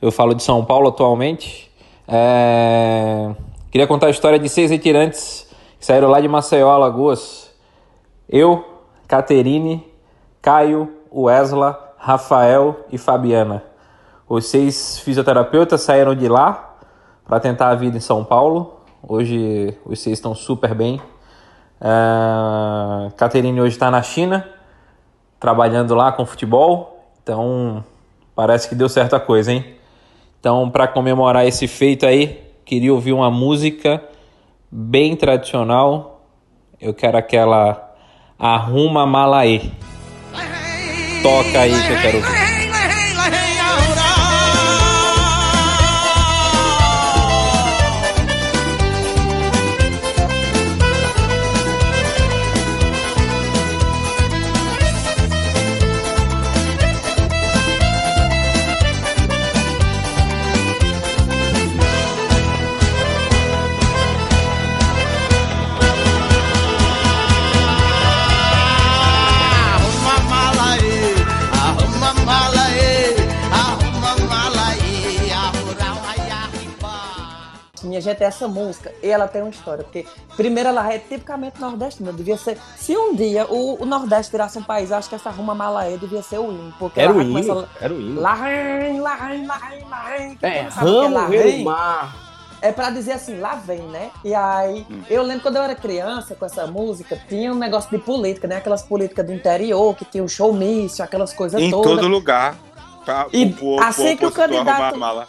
Speaker 10: Eu falo de São Paulo atualmente. É, Queria contar a história de seis retirantes que saíram lá de Maceió, Alagoas. Eu, Caterine, Caio, Wesla, Rafael e Fabiana. Os seis fisioterapeutas saíram de lá para tentar a vida em São Paulo. Hoje os seis estão super bem. Uh, Caterine hoje está na China, trabalhando lá com futebol. Então parece que deu certa coisa, hein? Então, para comemorar esse feito aí, queria ouvir uma música bem tradicional. Eu quero aquela Arruma Malaê. Toca aí que eu quero ouvir.
Speaker 3: Essa música, ela tem uma história, porque primeiro ela é tipicamente nordestina, devia ser, se um dia o, o Nordeste virasse um país, acho que essa Ruma Malaê devia ser o hino, porque
Speaker 1: Era
Speaker 3: ela
Speaker 1: o
Speaker 3: começa
Speaker 1: hino, era o hino.
Speaker 3: Larém, larém, larém, larém.
Speaker 1: É,
Speaker 3: o que
Speaker 1: ramo, rei, mar.
Speaker 3: É pra dizer assim, lá vem, né? E aí, eu lembro quando eu era criança com essa música, tinha um negócio de política, né? Aquelas políticas do interior, que tinha o showmício, aquelas coisas
Speaker 2: Em
Speaker 3: todas.
Speaker 2: todo lugar. Pra,
Speaker 3: E
Speaker 2: pro
Speaker 3: assim que o
Speaker 2: opositor arrumar
Speaker 3: candidato-.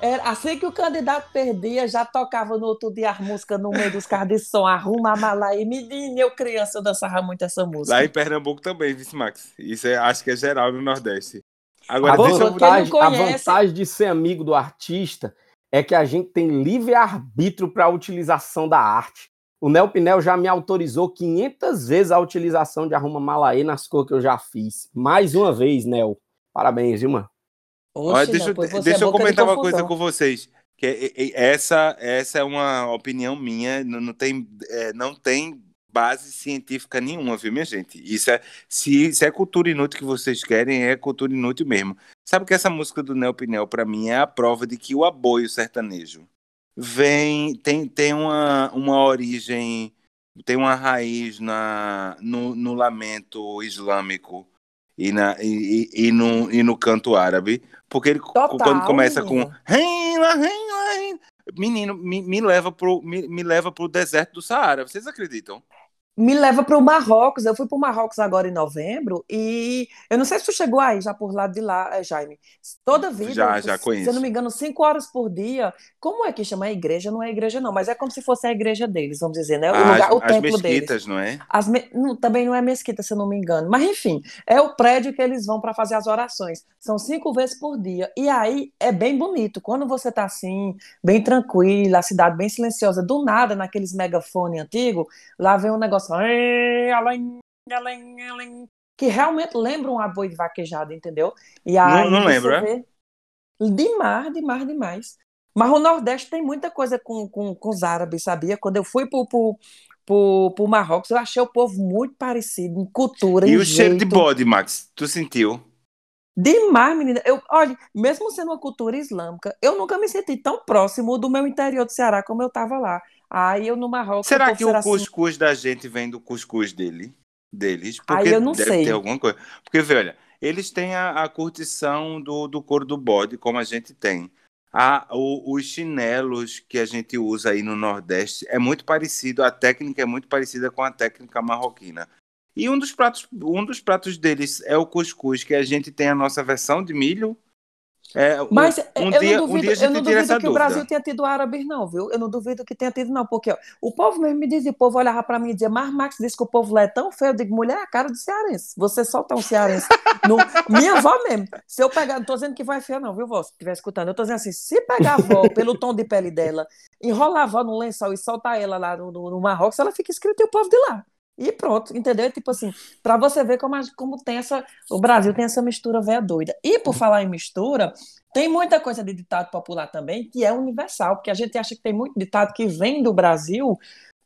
Speaker 3: Era, assim que o candidato perdia, já tocava no outro dia as músicas no meio dos carros de som, arruma a mala aí. Menino, eu criança, eu dançava muito essa música.
Speaker 2: Lá em Pernambuco também, vice Max. Isso é, acho que é geral no Nordeste. Agora,
Speaker 1: a,
Speaker 2: deixa eu...
Speaker 1: vantagem,
Speaker 3: conhece-
Speaker 1: a vantagem de ser amigo do artista é que a gente tem livre arbítrio para a utilização da arte. O Nel Pinel já me autorizou 500 vezes a utilização de Arruma Malaê nas cores que eu já fiz. Mais uma vez, Nel. Parabéns, viu, mano?
Speaker 2: Olha,
Speaker 3: Oxe,
Speaker 2: deixa
Speaker 3: não, você
Speaker 2: deixa
Speaker 3: é
Speaker 2: eu
Speaker 3: de
Speaker 2: comentar uma coisa com vocês. Que é- é- é- essa, essa é uma opinião minha, não, não tem, é, não tem base científica nenhuma, viu, minha gente? Isso é, se, se é cultura inútil que vocês querem, é cultura inútil mesmo. Sabe que essa música do Neo Pinel, pra mim, é a prova de que o aboio sertanejo vem, tem, tem uma, uma origem, tem uma raiz na, no, no lamento islâmico e, na, e, e, no, e no canto árabe, porque ele
Speaker 3: Total,
Speaker 2: quando começa com
Speaker 3: menino.
Speaker 2: "Hein, lá, hein, lá, hein", menino, me, me leva pro me, me leva pro deserto do Saara. Vocês acreditam?
Speaker 3: Me leva para o Marrocos. Eu fui para o Marrocos agora em novembro e eu não sei se tu chegou aí já por lá de lá, eh, Jaime. Toda vida,
Speaker 2: Já, já
Speaker 3: se
Speaker 2: conheço.
Speaker 3: eu não me engano, cinco horas por dia. Como é que chama a igreja? Não é igreja, não, mas é como se fosse a igreja deles, vamos dizer, né? O,
Speaker 2: As,
Speaker 3: lugar, o
Speaker 2: as
Speaker 3: templo deles.
Speaker 2: mesquitas, não é?
Speaker 3: As me- não, também não é mesquita, se eu não me engano. Mas, enfim, é o prédio que eles vão para fazer as orações. São cinco vezes por dia. E aí é bem bonito. Quando você tá assim, bem tranquila, a cidade bem silenciosa, do nada, naqueles megafone antigos, lá vem um negócio. "Ei, além, além, além", Que realmente lembra um boi de vaquejada, entendeu? E aí
Speaker 2: não
Speaker 3: você
Speaker 2: lembro, é?
Speaker 3: Demais, demais, demais. Mas o Nordeste tem muita coisa com, com, com os árabes, sabia? Quando eu fui pro, pro, pro, pro Marrocos, eu achei o povo muito parecido em cultura,
Speaker 2: E
Speaker 3: em
Speaker 2: o cheiro de
Speaker 3: jeito.
Speaker 2: bode, Max? Tu sentiu?
Speaker 3: Demais, menina. Eu, olha, mesmo sendo uma cultura islâmica, eu nunca me senti tão próximo do meu interior do Ceará como eu tava lá. Aí eu no Marrocos.
Speaker 2: Será que o
Speaker 3: assim,
Speaker 2: cuscuz da gente vem do cuscuz dele? Deles?
Speaker 3: Aí
Speaker 2: Porque
Speaker 3: eu não
Speaker 2: deve
Speaker 3: sei.
Speaker 2: ter alguma coisa. Porque, vê, olha, eles têm a, a curtição do, do couro do bode, como a gente tem. A, o- os chinelos que a gente usa aí no Nordeste é muito parecido, a técnica é muito parecida com a técnica marroquina. E um dos pratos, um dos pratos deles é o cuscuz, que a gente tem a nossa versão de milho. É, um-
Speaker 3: Mas
Speaker 2: um,
Speaker 3: eu
Speaker 2: dia,
Speaker 3: não
Speaker 2: um
Speaker 3: duvido,
Speaker 2: dia a
Speaker 3: eu não duvido que o
Speaker 2: dúvida.
Speaker 3: Brasil tenha tido árabes, não, viu? Eu não duvido que tenha tido, não, porque ó, o povo mesmo me dizia, o povo olhava pra mim e dizia, mas Max disse que o povo lá é tão feio. Eu digo, mulher, é a cara do cearense. Você só tá um cearense. No- minha avó mesmo. Se eu pegar, não tô dizendo que vai feia, não, viu, vó? Se estiver escutando, eu tô dizendo assim, se pegar a avó pelo tom de pele dela, enrolar a avó no lençol e soltar ela lá no, no, no Marrocos, ela fica escrita e o povo de lá. E pronto, entendeu? Tipo assim, pra você ver como, como tem essa. O Brasil tem essa mistura velha doida. E por falar em mistura, tem muita coisa de ditado popular também que é universal, porque a gente acha que tem muito ditado que vem do Brasil,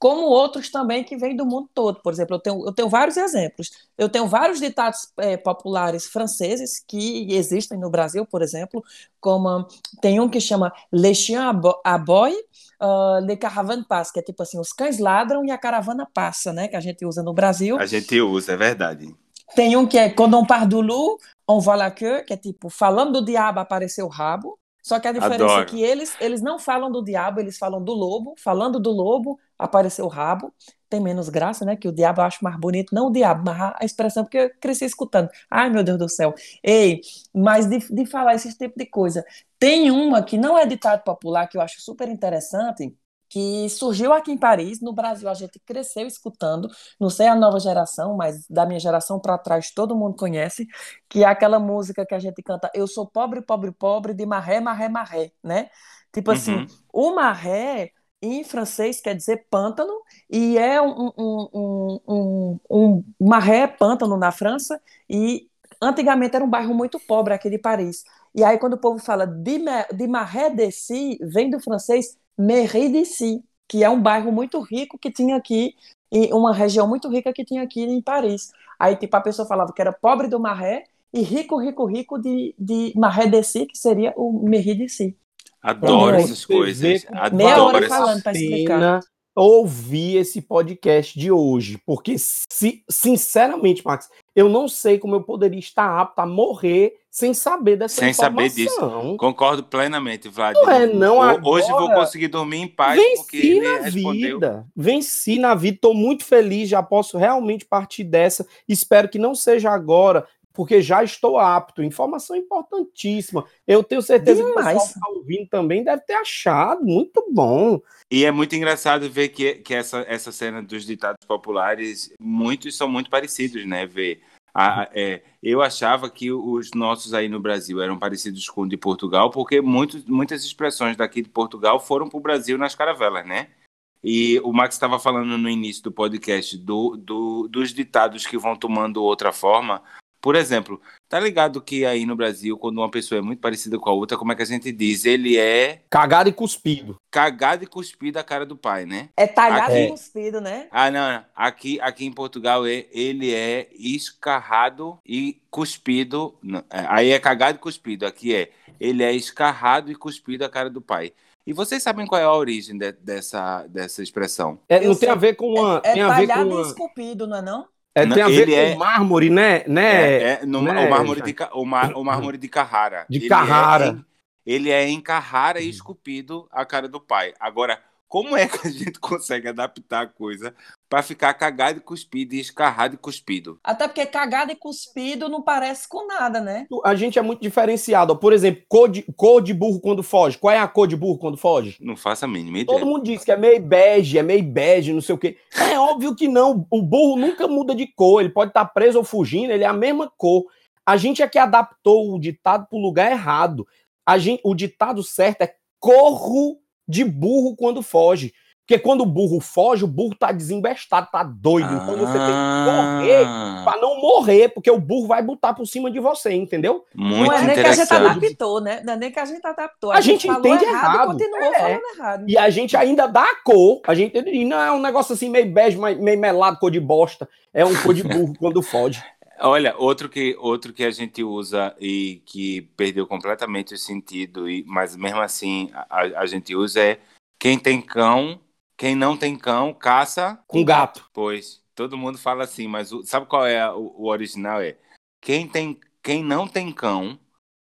Speaker 3: como outros também que vêm do mundo todo. Por exemplo, eu tenho, eu tenho vários exemplos. Eu tenho vários ditados eh, populares franceses que existem no Brasil, por exemplo, como tem um que chama chiens abo- aboient, uh, les caravanes passent, que é tipo assim, os cães ladram e a caravana passa, né? Que a gente usa no Brasil.
Speaker 2: A gente usa, é verdade.
Speaker 3: Tem um que é Quando on part do loup, on voit la queue, que é tipo, falando do diabo apareceu o rabo. Só que a diferença
Speaker 2: Adoro.
Speaker 3: é que eles, eles não falam do diabo, eles falam do lobo. Falando do lobo, apareceu o rabo. Tem menos graça, né? Que o diabo eu acho mais bonito. Não o diabo, mas a expressão, porque eu cresci escutando. Ai, meu Deus do céu. Ei, mas de, de falar esse tipo de coisa. Tem uma que não é ditado popular, que eu acho super interessante, que surgiu aqui em Paris. No Brasil, a gente cresceu escutando. Não sei a nova geração, mas da minha geração para trás todo mundo conhece, que é aquela música que a gente canta Eu sou pobre, pobre, pobre, de marré, marré, marré, né? Tipo assim,
Speaker 2: Uhum.
Speaker 3: o marré em francês quer dizer pântano, e é um, um, um, um, um marré é pântano na França, e antigamente era um bairro muito pobre aqui de Paris. E aí, quando o povo fala de, de Marais d'ici, vem do francês Mairie d'ici, que é um bairro muito rico que tinha aqui, uma região muito rica que tinha aqui em Paris. Aí, tipo, a pessoa falava que era pobre do Marais e rico, rico, rico de, de Marais d'ici, que seria o Mairie d'ici.
Speaker 2: Adoro essas
Speaker 1: Você
Speaker 2: coisas. Adoro
Speaker 3: Meia hora
Speaker 2: essas-
Speaker 3: falando pra explicar.
Speaker 1: pena ouvir esse podcast de hoje, porque se, sinceramente, Max, eu não sei como eu poderia estar apto a morrer sem saber dessa
Speaker 2: Sem saber
Speaker 1: informação.
Speaker 2: disso. Concordo plenamente, Vlad.
Speaker 1: Não é não
Speaker 2: Ho- Hoje vou
Speaker 1: agora.
Speaker 2: conseguir dormir em paz porque
Speaker 1: Venci
Speaker 2: ele
Speaker 1: na
Speaker 2: respondeu.
Speaker 1: vida, venci na vida, tô muito feliz, já posso realmente partir dessa. Espero que não seja agora, porque já estou apto. Informação importantíssima. Eu tenho certeza que o pessoal
Speaker 3: Demais.
Speaker 1: que está ouvindo também deve ter achado muito bom.
Speaker 2: E é muito engraçado ver que, que essa, essa cena dos ditados populares, muitos são muito parecidos, né? Ver. A- é, eu achava que os nossos aí no Brasil eram parecidos com o de Portugal, porque muitos, muitas expressões daqui de Portugal foram para o Brasil nas caravelas, né? E o Max estava falando no início do podcast do, do- dos ditados que vão tomando outra forma. Por exemplo, tá ligado que aí no Brasil, quando uma pessoa é muito parecida com a outra, como é que a gente diz? Ele é
Speaker 1: Cagado e cuspido.
Speaker 2: cagado e cuspido a cara do pai, né?
Speaker 3: É talhado
Speaker 2: Aqui-
Speaker 3: e cuspido, né?
Speaker 2: Ah, não, não. Aqui, aqui em Portugal é, ele é escarrado e cuspido. é, Aí é cagado e cuspido. Aqui é ele é escarrado e cuspido a cara do pai. E vocês sabem qual é a origem de- dessa, dessa expressão?
Speaker 1: É,
Speaker 3: Eu
Speaker 1: não tem
Speaker 3: sei.
Speaker 1: a ver com uma.
Speaker 3: É
Speaker 1: tem a ver com
Speaker 3: talhado e
Speaker 1: uma,
Speaker 3: esculpido, não é não?
Speaker 1: É, tem a ver
Speaker 2: ele
Speaker 1: com
Speaker 2: é-
Speaker 1: mármore, né? né?
Speaker 2: É, é no,
Speaker 1: né,
Speaker 2: o, mármore de, o, mar- o mármore de Carrara.
Speaker 1: De
Speaker 2: Ele
Speaker 1: Carrara.
Speaker 2: É ele é em Carrara e esculpido a cara do pai. Agora, como é que a gente consegue adaptar a coisa para ficar cagado e cuspido e escarrado e cuspido?
Speaker 3: Até porque cagado e cuspido não parece com nada, né?
Speaker 1: A gente é muito diferenciado. Por exemplo, cor de, cor de burro quando foge. Qual é a cor de burro quando foge?
Speaker 2: Não faço a mínima ideia.
Speaker 1: Todo mundo diz que é meio bege, é meio bege, não sei o quê. É óbvio que não. O burro nunca muda de cor. Ele pode estar preso ou fugindo, ele é a mesma cor. A gente é que adaptou o ditado para o lugar errado. A gente, o ditado certo é corro de burro quando foge. Porque quando o burro foge, o burro tá desembestado, tá doido. Então você tem que correr
Speaker 2: Ah,
Speaker 1: para não morrer, porque o burro vai botar por cima de você, entendeu?
Speaker 2: muito
Speaker 3: não é nem que a gente adaptou, né? Não é nem que a gente adaptou.
Speaker 1: A gente
Speaker 3: falou
Speaker 1: entende
Speaker 3: errado,
Speaker 1: errado.
Speaker 3: e continuou
Speaker 1: É.
Speaker 3: falando errado.
Speaker 1: E a gente ainda dá a cor. A gente diz, não, é um negócio assim meio bege, meio melado, cor de bosta. É um cor de burro quando foge.
Speaker 2: Olha, outro que, outro que a gente usa e que perdeu completamente o sentido, e, mas mesmo assim a, a gente usa é quem tem cão, quem não tem cão, caça
Speaker 1: Com gato.
Speaker 2: Pois, todo mundo fala assim, mas o- sabe qual é a- o, o original? É quem, tem, quem não tem cão,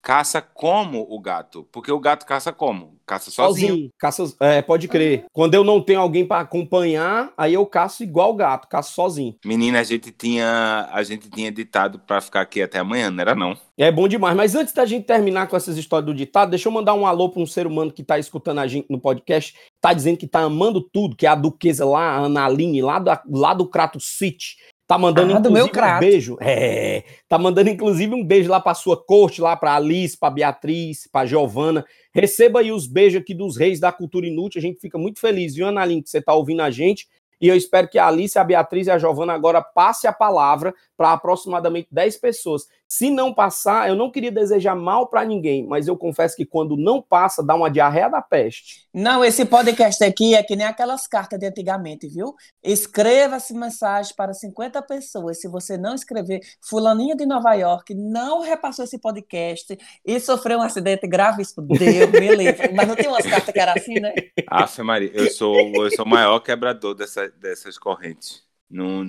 Speaker 2: caça como o gato. Porque o gato caça como? Caça sozinho.
Speaker 1: Caça, é, pode crer. Quando eu não tenho alguém para acompanhar, aí eu caço igual o gato, caço sozinho.
Speaker 2: Menina, a gente tinha, a gente tinha ditado para ficar aqui até amanhã, não era não?
Speaker 1: É bom demais. Mas antes da gente terminar com essas histórias do ditado, deixa eu mandar um alô para um ser humano que tá escutando a gente no podcast, tá dizendo que tá amando tudo, que é a duquesa lá, a Analine, lá, da, lá do Crato City. Tá mandando
Speaker 3: Ah,
Speaker 1: inclusive um beijo. É, tá mandando inclusive um beijo lá pra sua corte, lá pra Alice, pra Beatriz, pra Giovana. Receba aí os beijos aqui dos reis da cultura inútil. A gente fica muito feliz, viu, Analine, que você tá ouvindo a gente. E eu espero que a Alice, a Beatriz e a Giovana agora passe a palavra para aproximadamente 10 pessoas. Se não passar, eu não queria desejar mal para ninguém, mas eu confesso que quando não passa, dá uma diarreia da peste.
Speaker 3: Não, esse podcast aqui é que nem aquelas cartas de antigamente, viu? Escreva-se mensagem para 50 pessoas. Se você não escrever, fulaninha de Nova York não repassou esse podcast e sofreu um acidente gravíssimo. Deus me livre. Mas não tem umas cartas que era assim, né?
Speaker 2: Afe Maria, eu sou, eu sou o maior quebrador dessa, dessas correntes. Não,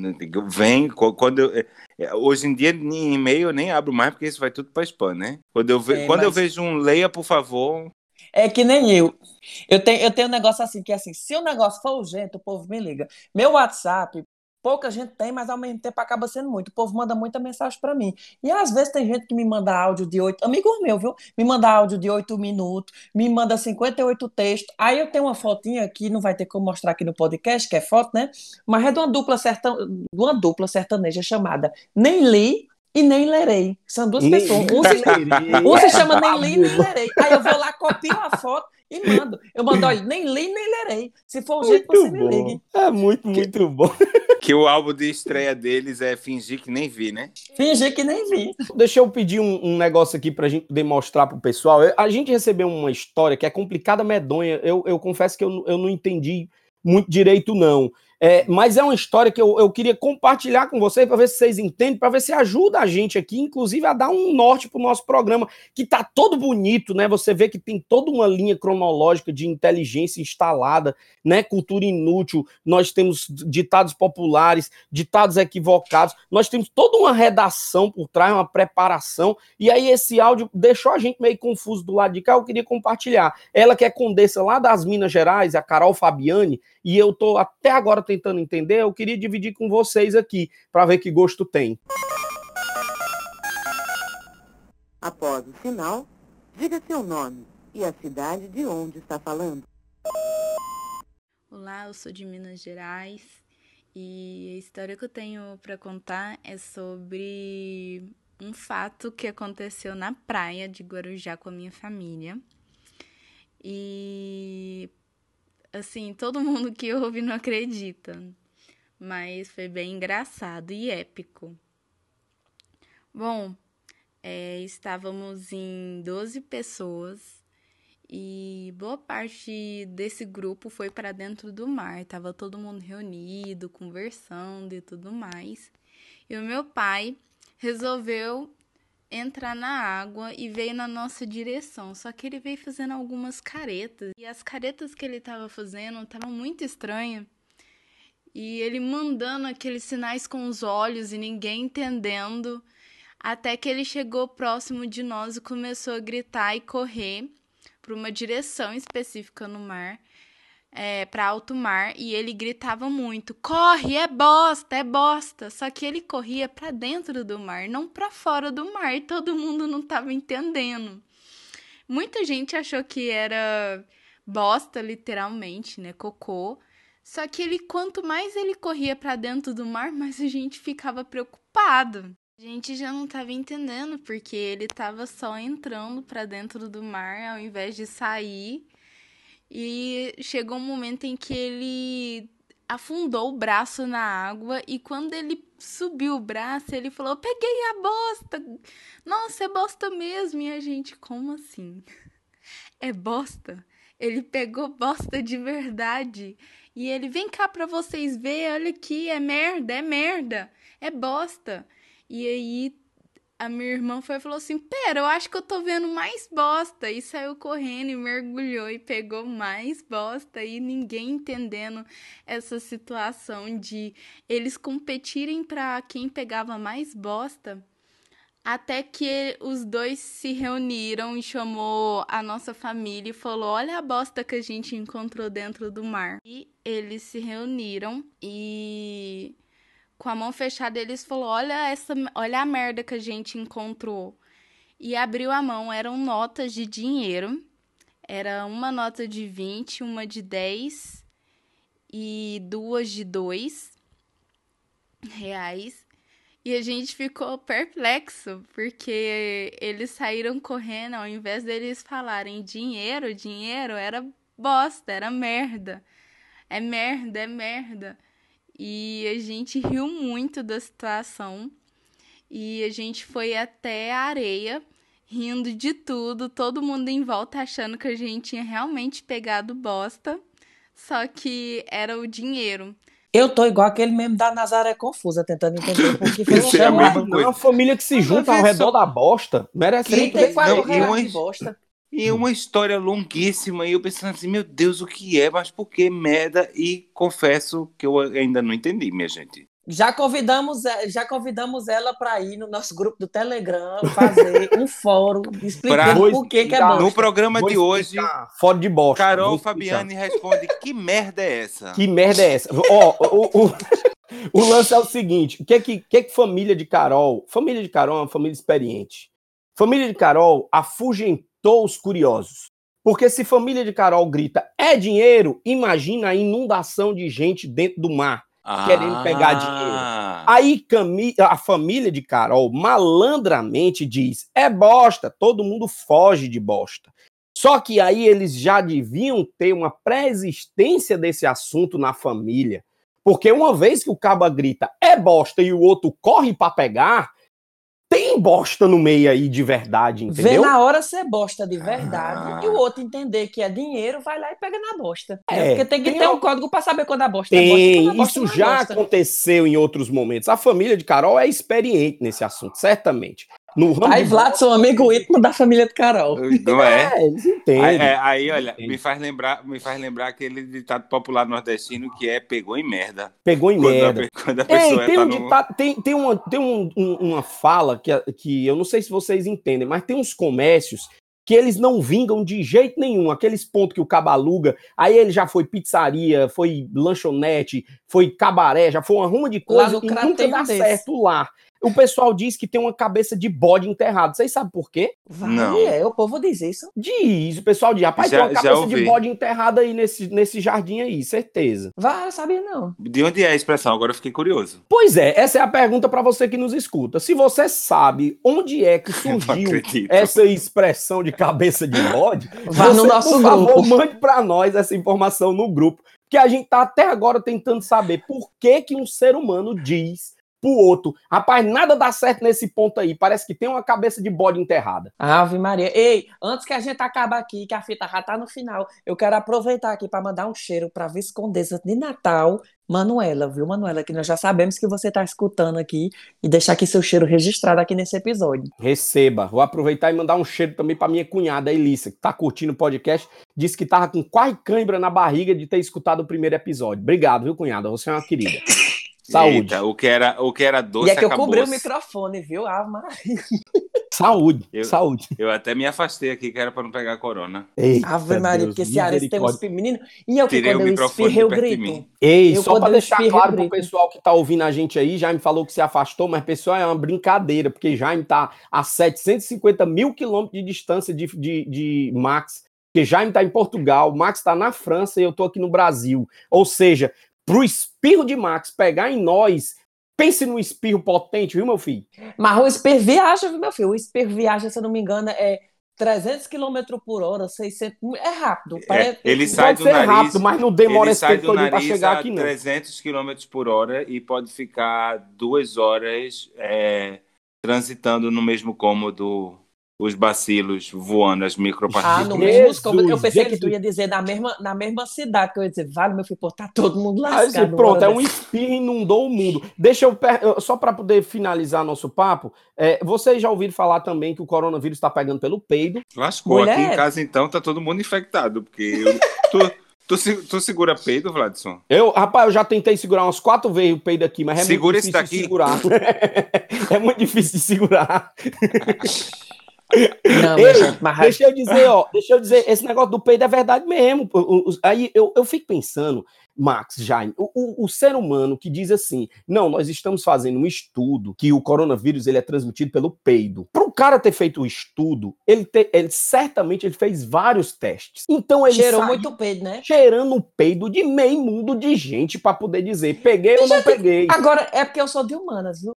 Speaker 2: vem, quando eu, é, hoje em dia, em e-mail eu nem abro mais, porque isso vai tudo para spam, né? Quando eu, ve,
Speaker 3: É,
Speaker 2: quando eu
Speaker 3: mas-
Speaker 2: vejo um leia, por favor,
Speaker 3: É que nem eu. Eu tenho, eu tenho um negócio assim, que é assim, se o negócio for urgente, o povo me liga. Meu WhatsApp, pouca gente tem, mas ao mesmo tempo acaba sendo muito. O povo manda muita mensagem para mim. E às vezes tem gente que me manda áudio de oito, amigo meu, viu? Me manda áudio de oito minutos, me manda 58 textos. Aí eu tenho uma fotinha que não vai ter como mostrar aqui no podcast, que é foto, né? Mas é de uma dupla, serta, de uma dupla sertaneja chamada Nem Li e Nem Lerei. São duas
Speaker 1: Nem
Speaker 3: pessoas. Um se, um se chama Nem Li, Nem. Lerei. Aí eu vou lá, copio a foto e mando. Eu mando, olha, nem li, nem lerei. Se for urgente, você me ligue.
Speaker 1: É muito, muito bom.
Speaker 2: que o álbum de estreia deles é fingir que nem vi, né?
Speaker 3: Fingir que nem vi.
Speaker 1: Deixa eu pedir um, um negócio aqui pra gente poder mostrar pro pessoal. Eu- a gente recebeu uma história que é complicada, medonha. Eu, eu confesso que eu, eu não entendi muito direito, não. É, mas é uma história que eu, eu queria compartilhar com vocês para ver se vocês entendem, para ver se ajuda a gente aqui, inclusive, a dar um norte pro nosso programa, que tá todo bonito, né? Você vê que tem toda uma linha cronológica de inteligência instalada, né? Cultura inútil, nós temos ditados populares, ditados equivocados, nós temos toda uma redação por trás, uma preparação, e aí esse áudio deixou a gente meio confuso do lado de cá, eu queria compartilhar. Ela que é condessa lá das Minas Gerais, a Carol Fabiane, e eu tô até agora tentando entender, eu queria dividir com vocês aqui, para ver que gosto tem.
Speaker 11: Após o sinal, diga seu nome e a cidade de onde está falando.
Speaker 12: Olá, eu sou de Minas Gerais e a história que eu tenho para contar é sobre um fato que aconteceu na praia de Guarujá com a minha família. E assim, todo mundo que ouve não acredita, mas foi bem engraçado e épico. Bom, é, estávamos em 12 pessoas e boa parte desse grupo foi para dentro do mar. Tava todo mundo reunido, conversando e tudo mais. E o meu pai resolveu entrar na água e veio na nossa direção. Só que ele veio fazendo algumas caretas. E as caretas que ele estava fazendo estavam muito estranhas. E ele mandando aqueles sinais com os olhos e ninguém entendendo. Até que ele chegou próximo de nós e começou a gritar e correr para uma direção específica no mar, é, para alto mar, e ele gritava muito: "Corre, é bosta, é bosta". Só que ele corria para dentro do mar, não para fora do mar, e todo mundo não estava entendendo. Muita gente achou que era bosta, literalmente, né, cocô. Só que ele, quanto mais ele corria para dentro do mar, mais a gente ficava preocupado. A gente já não estava entendendo porque ele estava só entrando para dentro do mar ao invés de sair. E chegou um momento em que ele afundou o braço na água e quando ele subiu o braço, ele falou: "Peguei a bosta. Nossa, é bosta mesmo". E a gente, como assim? É bosta? Ele pegou bosta de verdade. E ele, vem cá pra vocês verem, olha aqui, é merda, é merda, é bosta. E aí a minha irmã foi e falou assim: Pera, eu acho que eu tô vendo mais bosta. E saiu correndo e mergulhou e pegou mais bosta. E ninguém entendendo essa situação de eles competirem pra quem pegava mais bosta. Até que os dois se reuniram e chamou a nossa família e falou: Olha a bosta que a gente encontrou dentro do mar. E eles se reuniram e com a mão fechada eles falou: "Olha essa, olha a merda que a gente encontrou". E abriu a mão, eram notas de dinheiro. Era uma nota de 20, uma de 10 e duas de 2 reais. E a gente ficou perplexo, porque eles saíram correndo, ao invés deles falarem dinheiro, dinheiro, era bosta, era merda. É merda, é merda. E a gente riu muito da situação. E a gente foi até a areia, rindo de tudo, todo mundo em volta achando que a gente tinha realmente pegado bosta, só que era o dinheiro.
Speaker 3: Eu tô igual aquele meme da Nazaré Confusa, tentando entender por que foi
Speaker 1: Isso é a mesma coisa. uma família que se junta ao redor da bosta. Merece
Speaker 3: 34
Speaker 2: Não, e
Speaker 3: reais de bosta.
Speaker 2: E uma história longuíssima, e eu pensando assim, meu Deus, o que é? Mas por que merda? E confesso que eu ainda não entendi, minha gente.
Speaker 3: Já convidamos, já convidamos ela para ir no nosso grupo do Telegram fazer um fórum explicando
Speaker 2: Pra-
Speaker 3: por que, que é bosta.
Speaker 2: No programa
Speaker 1: Vou
Speaker 2: de hoje,
Speaker 1: Fora de bosta.
Speaker 2: Carol
Speaker 1: Vou explicar.
Speaker 2: Fabiane responde: que merda é essa?
Speaker 1: Que merda é essa? Ó, o, o, o lance é o seguinte: o que é que, que é que família de Carol? Família de Carol é uma família experiente. Família de Carol afugentou os curiosos. Porque se família de Carol grita é dinheiro, imagina a inundação de gente dentro do mar querendo pegar dinheiro. Aí Cami- a família de Carol malandramente diz: é bosta, todo mundo foge de bosta. Só que aí eles já deviam ter uma pré-existência desse assunto na família. Porque uma vez que o caba grita é bosta e o outro corre para pegar, tem bosta no meio aí de verdade,
Speaker 3: Vê
Speaker 1: entendeu?
Speaker 3: na hora ser bosta de verdade e o outro entender que é dinheiro, vai lá e pega na bosta.
Speaker 1: É,
Speaker 3: Porque tem que
Speaker 1: tem
Speaker 3: ter um código para saber quando a bosta é bosta.
Speaker 1: Tem,
Speaker 3: a bosta
Speaker 1: isso
Speaker 3: é
Speaker 1: já
Speaker 3: bosta.
Speaker 1: aconteceu em outros momentos. A família de Carol é experiente nesse assunto, certamente. No ramo
Speaker 3: Aí
Speaker 1: de
Speaker 3: Vlad, sou amigo íntimo da família de Carol.
Speaker 2: Não é?
Speaker 1: É, eles entendem.
Speaker 2: Aí, é, aí, olha, me faz, lembrar, me faz lembrar aquele ditado popular nordestino que é pegou em merda.
Speaker 1: Pegou em
Speaker 2: Quando
Speaker 1: merda.
Speaker 2: pe- quando a
Speaker 1: Tem,
Speaker 2: tá
Speaker 1: um
Speaker 2: no-
Speaker 1: ditado- tem, tem, uma, tem um- um- uma fala que, que eu não sei se vocês entendem, mas tem uns comércios que eles não vingam de jeito nenhum. Aqueles pontos que o cabaluga, aí ele já foi pizzaria, foi lanchonete, foi cabaré, já foi uma ruma de coisa
Speaker 3: no
Speaker 1: e nunca dá
Speaker 3: desse.
Speaker 1: certo lá. O pessoal diz que tem uma cabeça de bode enterrado. Vocês sabem por quê?
Speaker 3: Vai, é, o povo diz isso.
Speaker 1: Diz, o pessoal diz, rapaz,
Speaker 2: Já-
Speaker 1: tem uma cabeça de bode enterrada aí nesse, nesse jardim aí, certeza.
Speaker 3: Vai, eu sabia não.
Speaker 2: De onde é a expressão? Agora eu fiquei curioso.
Speaker 1: Pois é, essa é a pergunta para você que nos escuta. Se você sabe onde é que surgiu essa expressão de cabeça de bode,
Speaker 3: Vá no
Speaker 1: você,
Speaker 3: nosso
Speaker 1: por favor,
Speaker 3: grupo.
Speaker 1: mande para nós essa informação no grupo, porque a gente tá até agora tentando saber por que que um ser humano diz pro outro, rapaz, nada dá certo nesse ponto aí, parece que tem uma cabeça de bode enterrada.
Speaker 3: Ave Maria. Ei, antes que a gente acabe aqui, que a fita já tá no final, eu quero aproveitar aqui para mandar um cheiro para Viscondesa de Natal, Manuela, viu, Manuela? Que nós já sabemos que você tá escutando aqui e deixar aqui seu cheiro registrado aqui nesse episódio.
Speaker 1: Receba. Vou aproveitar e mandar um cheiro também para minha cunhada, Elissa, que tá curtindo o podcast. Disse que tava com quase cãibra na barriga de ter escutado o primeiro episódio. Obrigado, viu, cunhada? Você é uma querida. Saúde.
Speaker 2: Eita, o que era, o que era doce
Speaker 3: e é que eu cobri o microfone, viu? Ave Maria.
Speaker 1: Saúde.
Speaker 2: Eu-
Speaker 1: Saúde.
Speaker 2: Eu até me afastei aqui que era para não pegar a corona.
Speaker 1: Eita,
Speaker 3: Ave Maria,
Speaker 1: Deus,
Speaker 3: porque cearense tem uns menino. E eu que
Speaker 2: Tirei
Speaker 3: quando
Speaker 2: o
Speaker 3: eu espirro, eu grito.
Speaker 1: Ei,
Speaker 3: Eu,
Speaker 1: só para deixar
Speaker 3: espirro, eu
Speaker 1: claro pro
Speaker 3: grito.
Speaker 1: pessoal que tá ouvindo a gente aí, Jaime falou que se afastou, mas pessoal, é uma brincadeira, porque Jaime tá a 750 mil quilômetros de distância de, de, de Max, porque Jaime tá em Portugal, Max tá na França e eu tô aqui no Brasil. Ou seja, pro espirro de Max pegar em nós, pense num espirro potente, viu, meu filho?
Speaker 3: Mas o espirro viaja, viu, meu filho? O espirro viaja, se eu não me engano, é 300 km por hora, 600. É rápido. parece-
Speaker 2: ele sai
Speaker 1: Pode
Speaker 2: do
Speaker 1: ser
Speaker 2: nariz,
Speaker 1: rápido, mas não demora
Speaker 2: ele
Speaker 1: esse
Speaker 2: sai
Speaker 1: tempo
Speaker 2: do
Speaker 1: todo pra
Speaker 2: nariz
Speaker 1: chegar
Speaker 2: a
Speaker 1: aqui, não.
Speaker 2: 300 km por hora e pode ficar duas horas é, transitando no mesmo cômodo os bacilos voando, as
Speaker 3: Ah,
Speaker 2: micropartículas.
Speaker 3: no mesmo cômodo. Eu pensei que
Speaker 1: Jesus.
Speaker 3: tu ia dizer na mesma, na mesma cidade, que eu ia dizer, vale, meu filho, pô, tá todo mundo
Speaker 1: Aí,
Speaker 3: lascado.
Speaker 1: assim, pronto, é um espirro inundou o mundo. Deixa eu, só para poder finalizar nosso papo, é, vocês já ouviram falar também que o coronavírus está pegando pelo peido.
Speaker 2: Lascou
Speaker 3: Mulher.
Speaker 2: aqui em casa então, tá todo mundo infectado, porque eu- tu- Tu, tu segura peido, Vladson?
Speaker 1: Eu, rapaz, eu já tentei segurar umas quatro vezes o peido aqui, mas é
Speaker 2: Segura
Speaker 1: muito
Speaker 2: esse
Speaker 1: difícil de
Speaker 2: daqui.
Speaker 1: segurar. é muito difícil de segurar.
Speaker 3: Não,
Speaker 1: Ei,
Speaker 3: mas,
Speaker 1: deixa eu dizer, ó, deixa eu dizer, esse negócio do peido é verdade mesmo. O- o- Aí eu, eu fico pensando, Max, Jaime, o, o- o ser humano que diz assim, não, nós estamos fazendo um estudo que o coronavírus ele é transmitido pelo peido. Para o cara ter feito o estudo, ele, te- ele certamente ele fez vários testes. Então ele
Speaker 3: Cheirou
Speaker 1: saiu
Speaker 3: muito peido, né?
Speaker 1: cheirando um peido de meio mundo de gente para poder dizer, peguei ou não peguei.
Speaker 3: Agora, é porque eu sou de humanas, viu?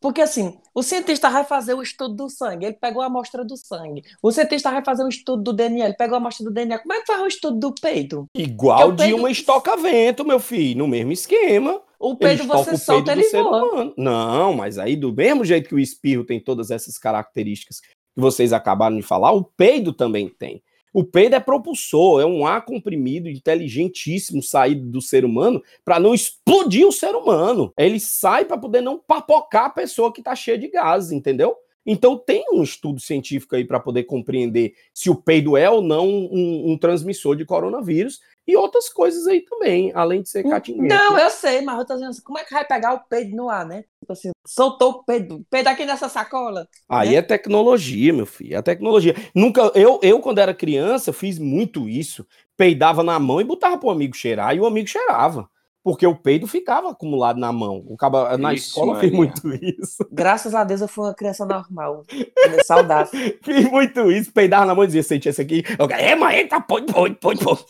Speaker 3: Porque assim, o cientista vai fazer o estudo do sangue, ele pegou a amostra do sangue. O cientista vai fazer um estudo do DNA, ele pegou a amostra do DNA. Como é que faz o estudo do peido?
Speaker 1: Igual
Speaker 3: o
Speaker 1: de uma estoca-vento, meu filho, no mesmo esquema.
Speaker 3: O peido
Speaker 1: estoca
Speaker 3: você
Speaker 1: o
Speaker 3: solta,
Speaker 1: peido
Speaker 3: ele voa.
Speaker 1: humano. Não, mas aí do mesmo jeito que o espirro tem todas essas características que vocês acabaram de falar, o peido também tem. O peido é propulsor, é um ar comprimido inteligentíssimo saído do ser humano para não explodir o ser humano. Ele sai para poder não papocar a pessoa que está cheia de gases, entendeu? Então tem um estudo científico aí para poder compreender se o peido é ou não um, um transmissor de coronavírus e outras coisas aí também, além de ser catinguete.
Speaker 3: Não, eu sei, mas eu tô dizendo assim, como é que vai pegar o peido no ar, né? Tipo assim, soltou o peido, peido aqui nessa sacola.
Speaker 1: Aí
Speaker 3: né?
Speaker 1: é tecnologia, meu filho, é tecnologia. Nunca, eu, eu quando era criança, fiz muito isso. Peidava na mão e botava pro amigo cheirar, e o amigo cheirava. Porque o peido ficava acumulado na mão. O caba, na
Speaker 3: Ixi,
Speaker 1: escola eu fiz muito isso.
Speaker 3: Graças a Deus eu fui uma criança normal. Saudável.
Speaker 1: Fiz muito isso, peidava na mão e dizia, sente esse aqui. Eu, é, mãe, tá, pode, pode, pode, pode.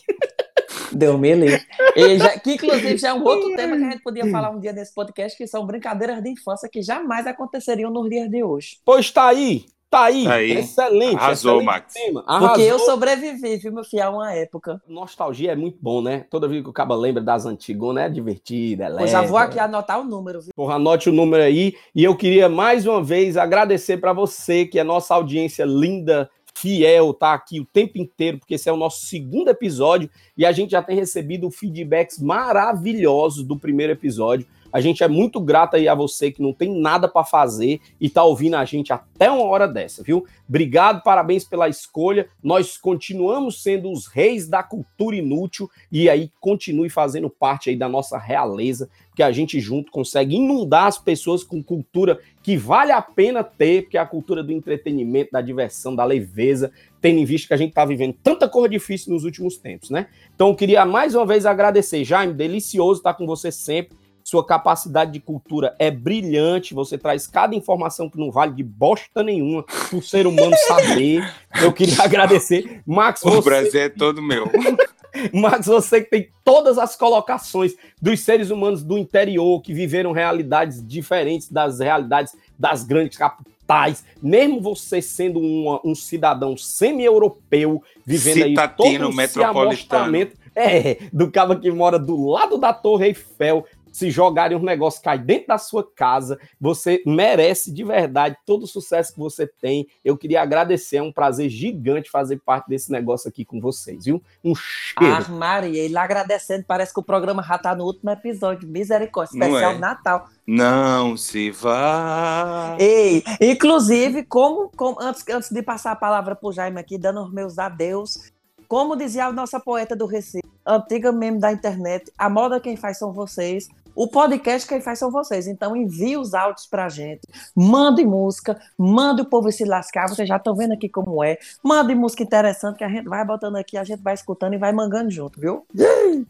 Speaker 3: Deu me livre. E já- Que inclusive já é um outro tema que a gente podia falar um dia nesse podcast, que são brincadeiras de infância que jamais aconteceriam nos dias de hoje.
Speaker 1: Pois tá aí, tá aí.
Speaker 2: Tá aí.
Speaker 1: Excelente.
Speaker 2: Arrasou,
Speaker 1: excelente
Speaker 2: Max.
Speaker 1: tema.
Speaker 3: Porque eu
Speaker 1: Arrasou.
Speaker 3: sobrevivi, viu, meu filho, a uma época.
Speaker 1: Nostalgia é muito bom, né? Toda vez que o caba lembra das antigonas, é divertida, é
Speaker 3: Eu já vou aqui anotar o número, viu?
Speaker 1: Porra, anote o número aí. E eu queria mais uma vez agradecer para você, que é nossa audiência linda, fiel, tá aqui o tempo inteiro, porque esse é o nosso segundo episódio e a gente já tem recebido feedbacks maravilhosos do primeiro episódio. A gente é muito grato aí a você que não tem nada para fazer e tá ouvindo a gente até uma hora dessa, viu? Obrigado, parabéns pela escolha. Nós continuamos sendo os reis da cultura inútil e aí continue fazendo parte aí da nossa realeza, que a gente junto consegue inundar as pessoas com cultura que vale a pena ter, porque é a cultura do entretenimento, da diversão, da leveza, tendo em vista que a gente tá vivendo tanta coisa difícil nos últimos tempos, né? Então eu queria mais uma vez agradecer, Jaime, delicioso estar com você sempre. Sua capacidade de cultura é brilhante, você traz cada informação que não vale de bosta nenhuma para o ser humano saber. Eu queria agradecer. Max,
Speaker 2: O
Speaker 1: você
Speaker 2: Brasil é todo meu.
Speaker 1: Max, você que tem todas as colocações dos seres humanos do interior que viveram realidades diferentes das realidades das grandes capitais, mesmo você sendo uma- um cidadão semi-europeu, vivendo aí
Speaker 2: Citatino
Speaker 1: todo esse
Speaker 2: metropolitano.
Speaker 1: é, do cara que mora do lado da Torre Eiffel, se jogarem um negócio cai dentro da sua casa, você merece de verdade todo o sucesso que você tem. Eu queria agradecer, é um prazer gigante fazer parte desse negócio aqui com vocês, viu? Um cheiro.
Speaker 3: Ah, Maria, ele agradecendo, parece que o programa já tá no último episódio. Misericórdia,
Speaker 2: Não
Speaker 3: especial
Speaker 2: é?
Speaker 3: Natal.
Speaker 2: Não se vá.
Speaker 3: Ei, inclusive, como, como antes, antes de passar a palavra pro Jaime aqui, dando os meus adeus, como dizia a nossa poeta do Recife, antiga meme da internet, a moda quem faz são vocês, o podcast quem faz são vocês. Então envie os áudios pra gente, mande música, mande o povo se lascar, vocês já estão vendo aqui como é. Mande música interessante que a gente vai botando aqui, a gente vai escutando e vai mangando junto, viu?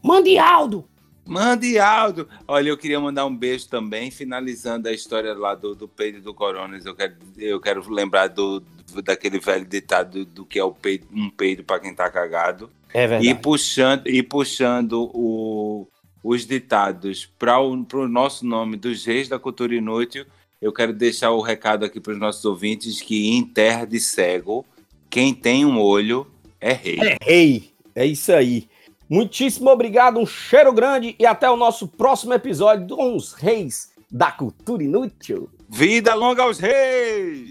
Speaker 1: Mande Aldo!
Speaker 2: Mande Aldo. Olha, eu queria mandar um beijo também, finalizando a história lá do, do peido do Coronas. Eu quero, eu quero lembrar do, do- daquele velho ditado do, do que é o peido, um peido para quem tá cagado.
Speaker 1: É verdade.
Speaker 2: E puxando, e puxando o- os ditados para o pro nosso nome dos reis da cultura inútil, eu quero deixar o recado aqui para os nossos ouvintes que em terra de cego, quem tem um olho é rei.
Speaker 1: É rei. É isso aí. Muitíssimo obrigado, um cheiro grande e até o nosso próximo episódio com os reis da cultura inútil.
Speaker 2: Vida longa aos reis!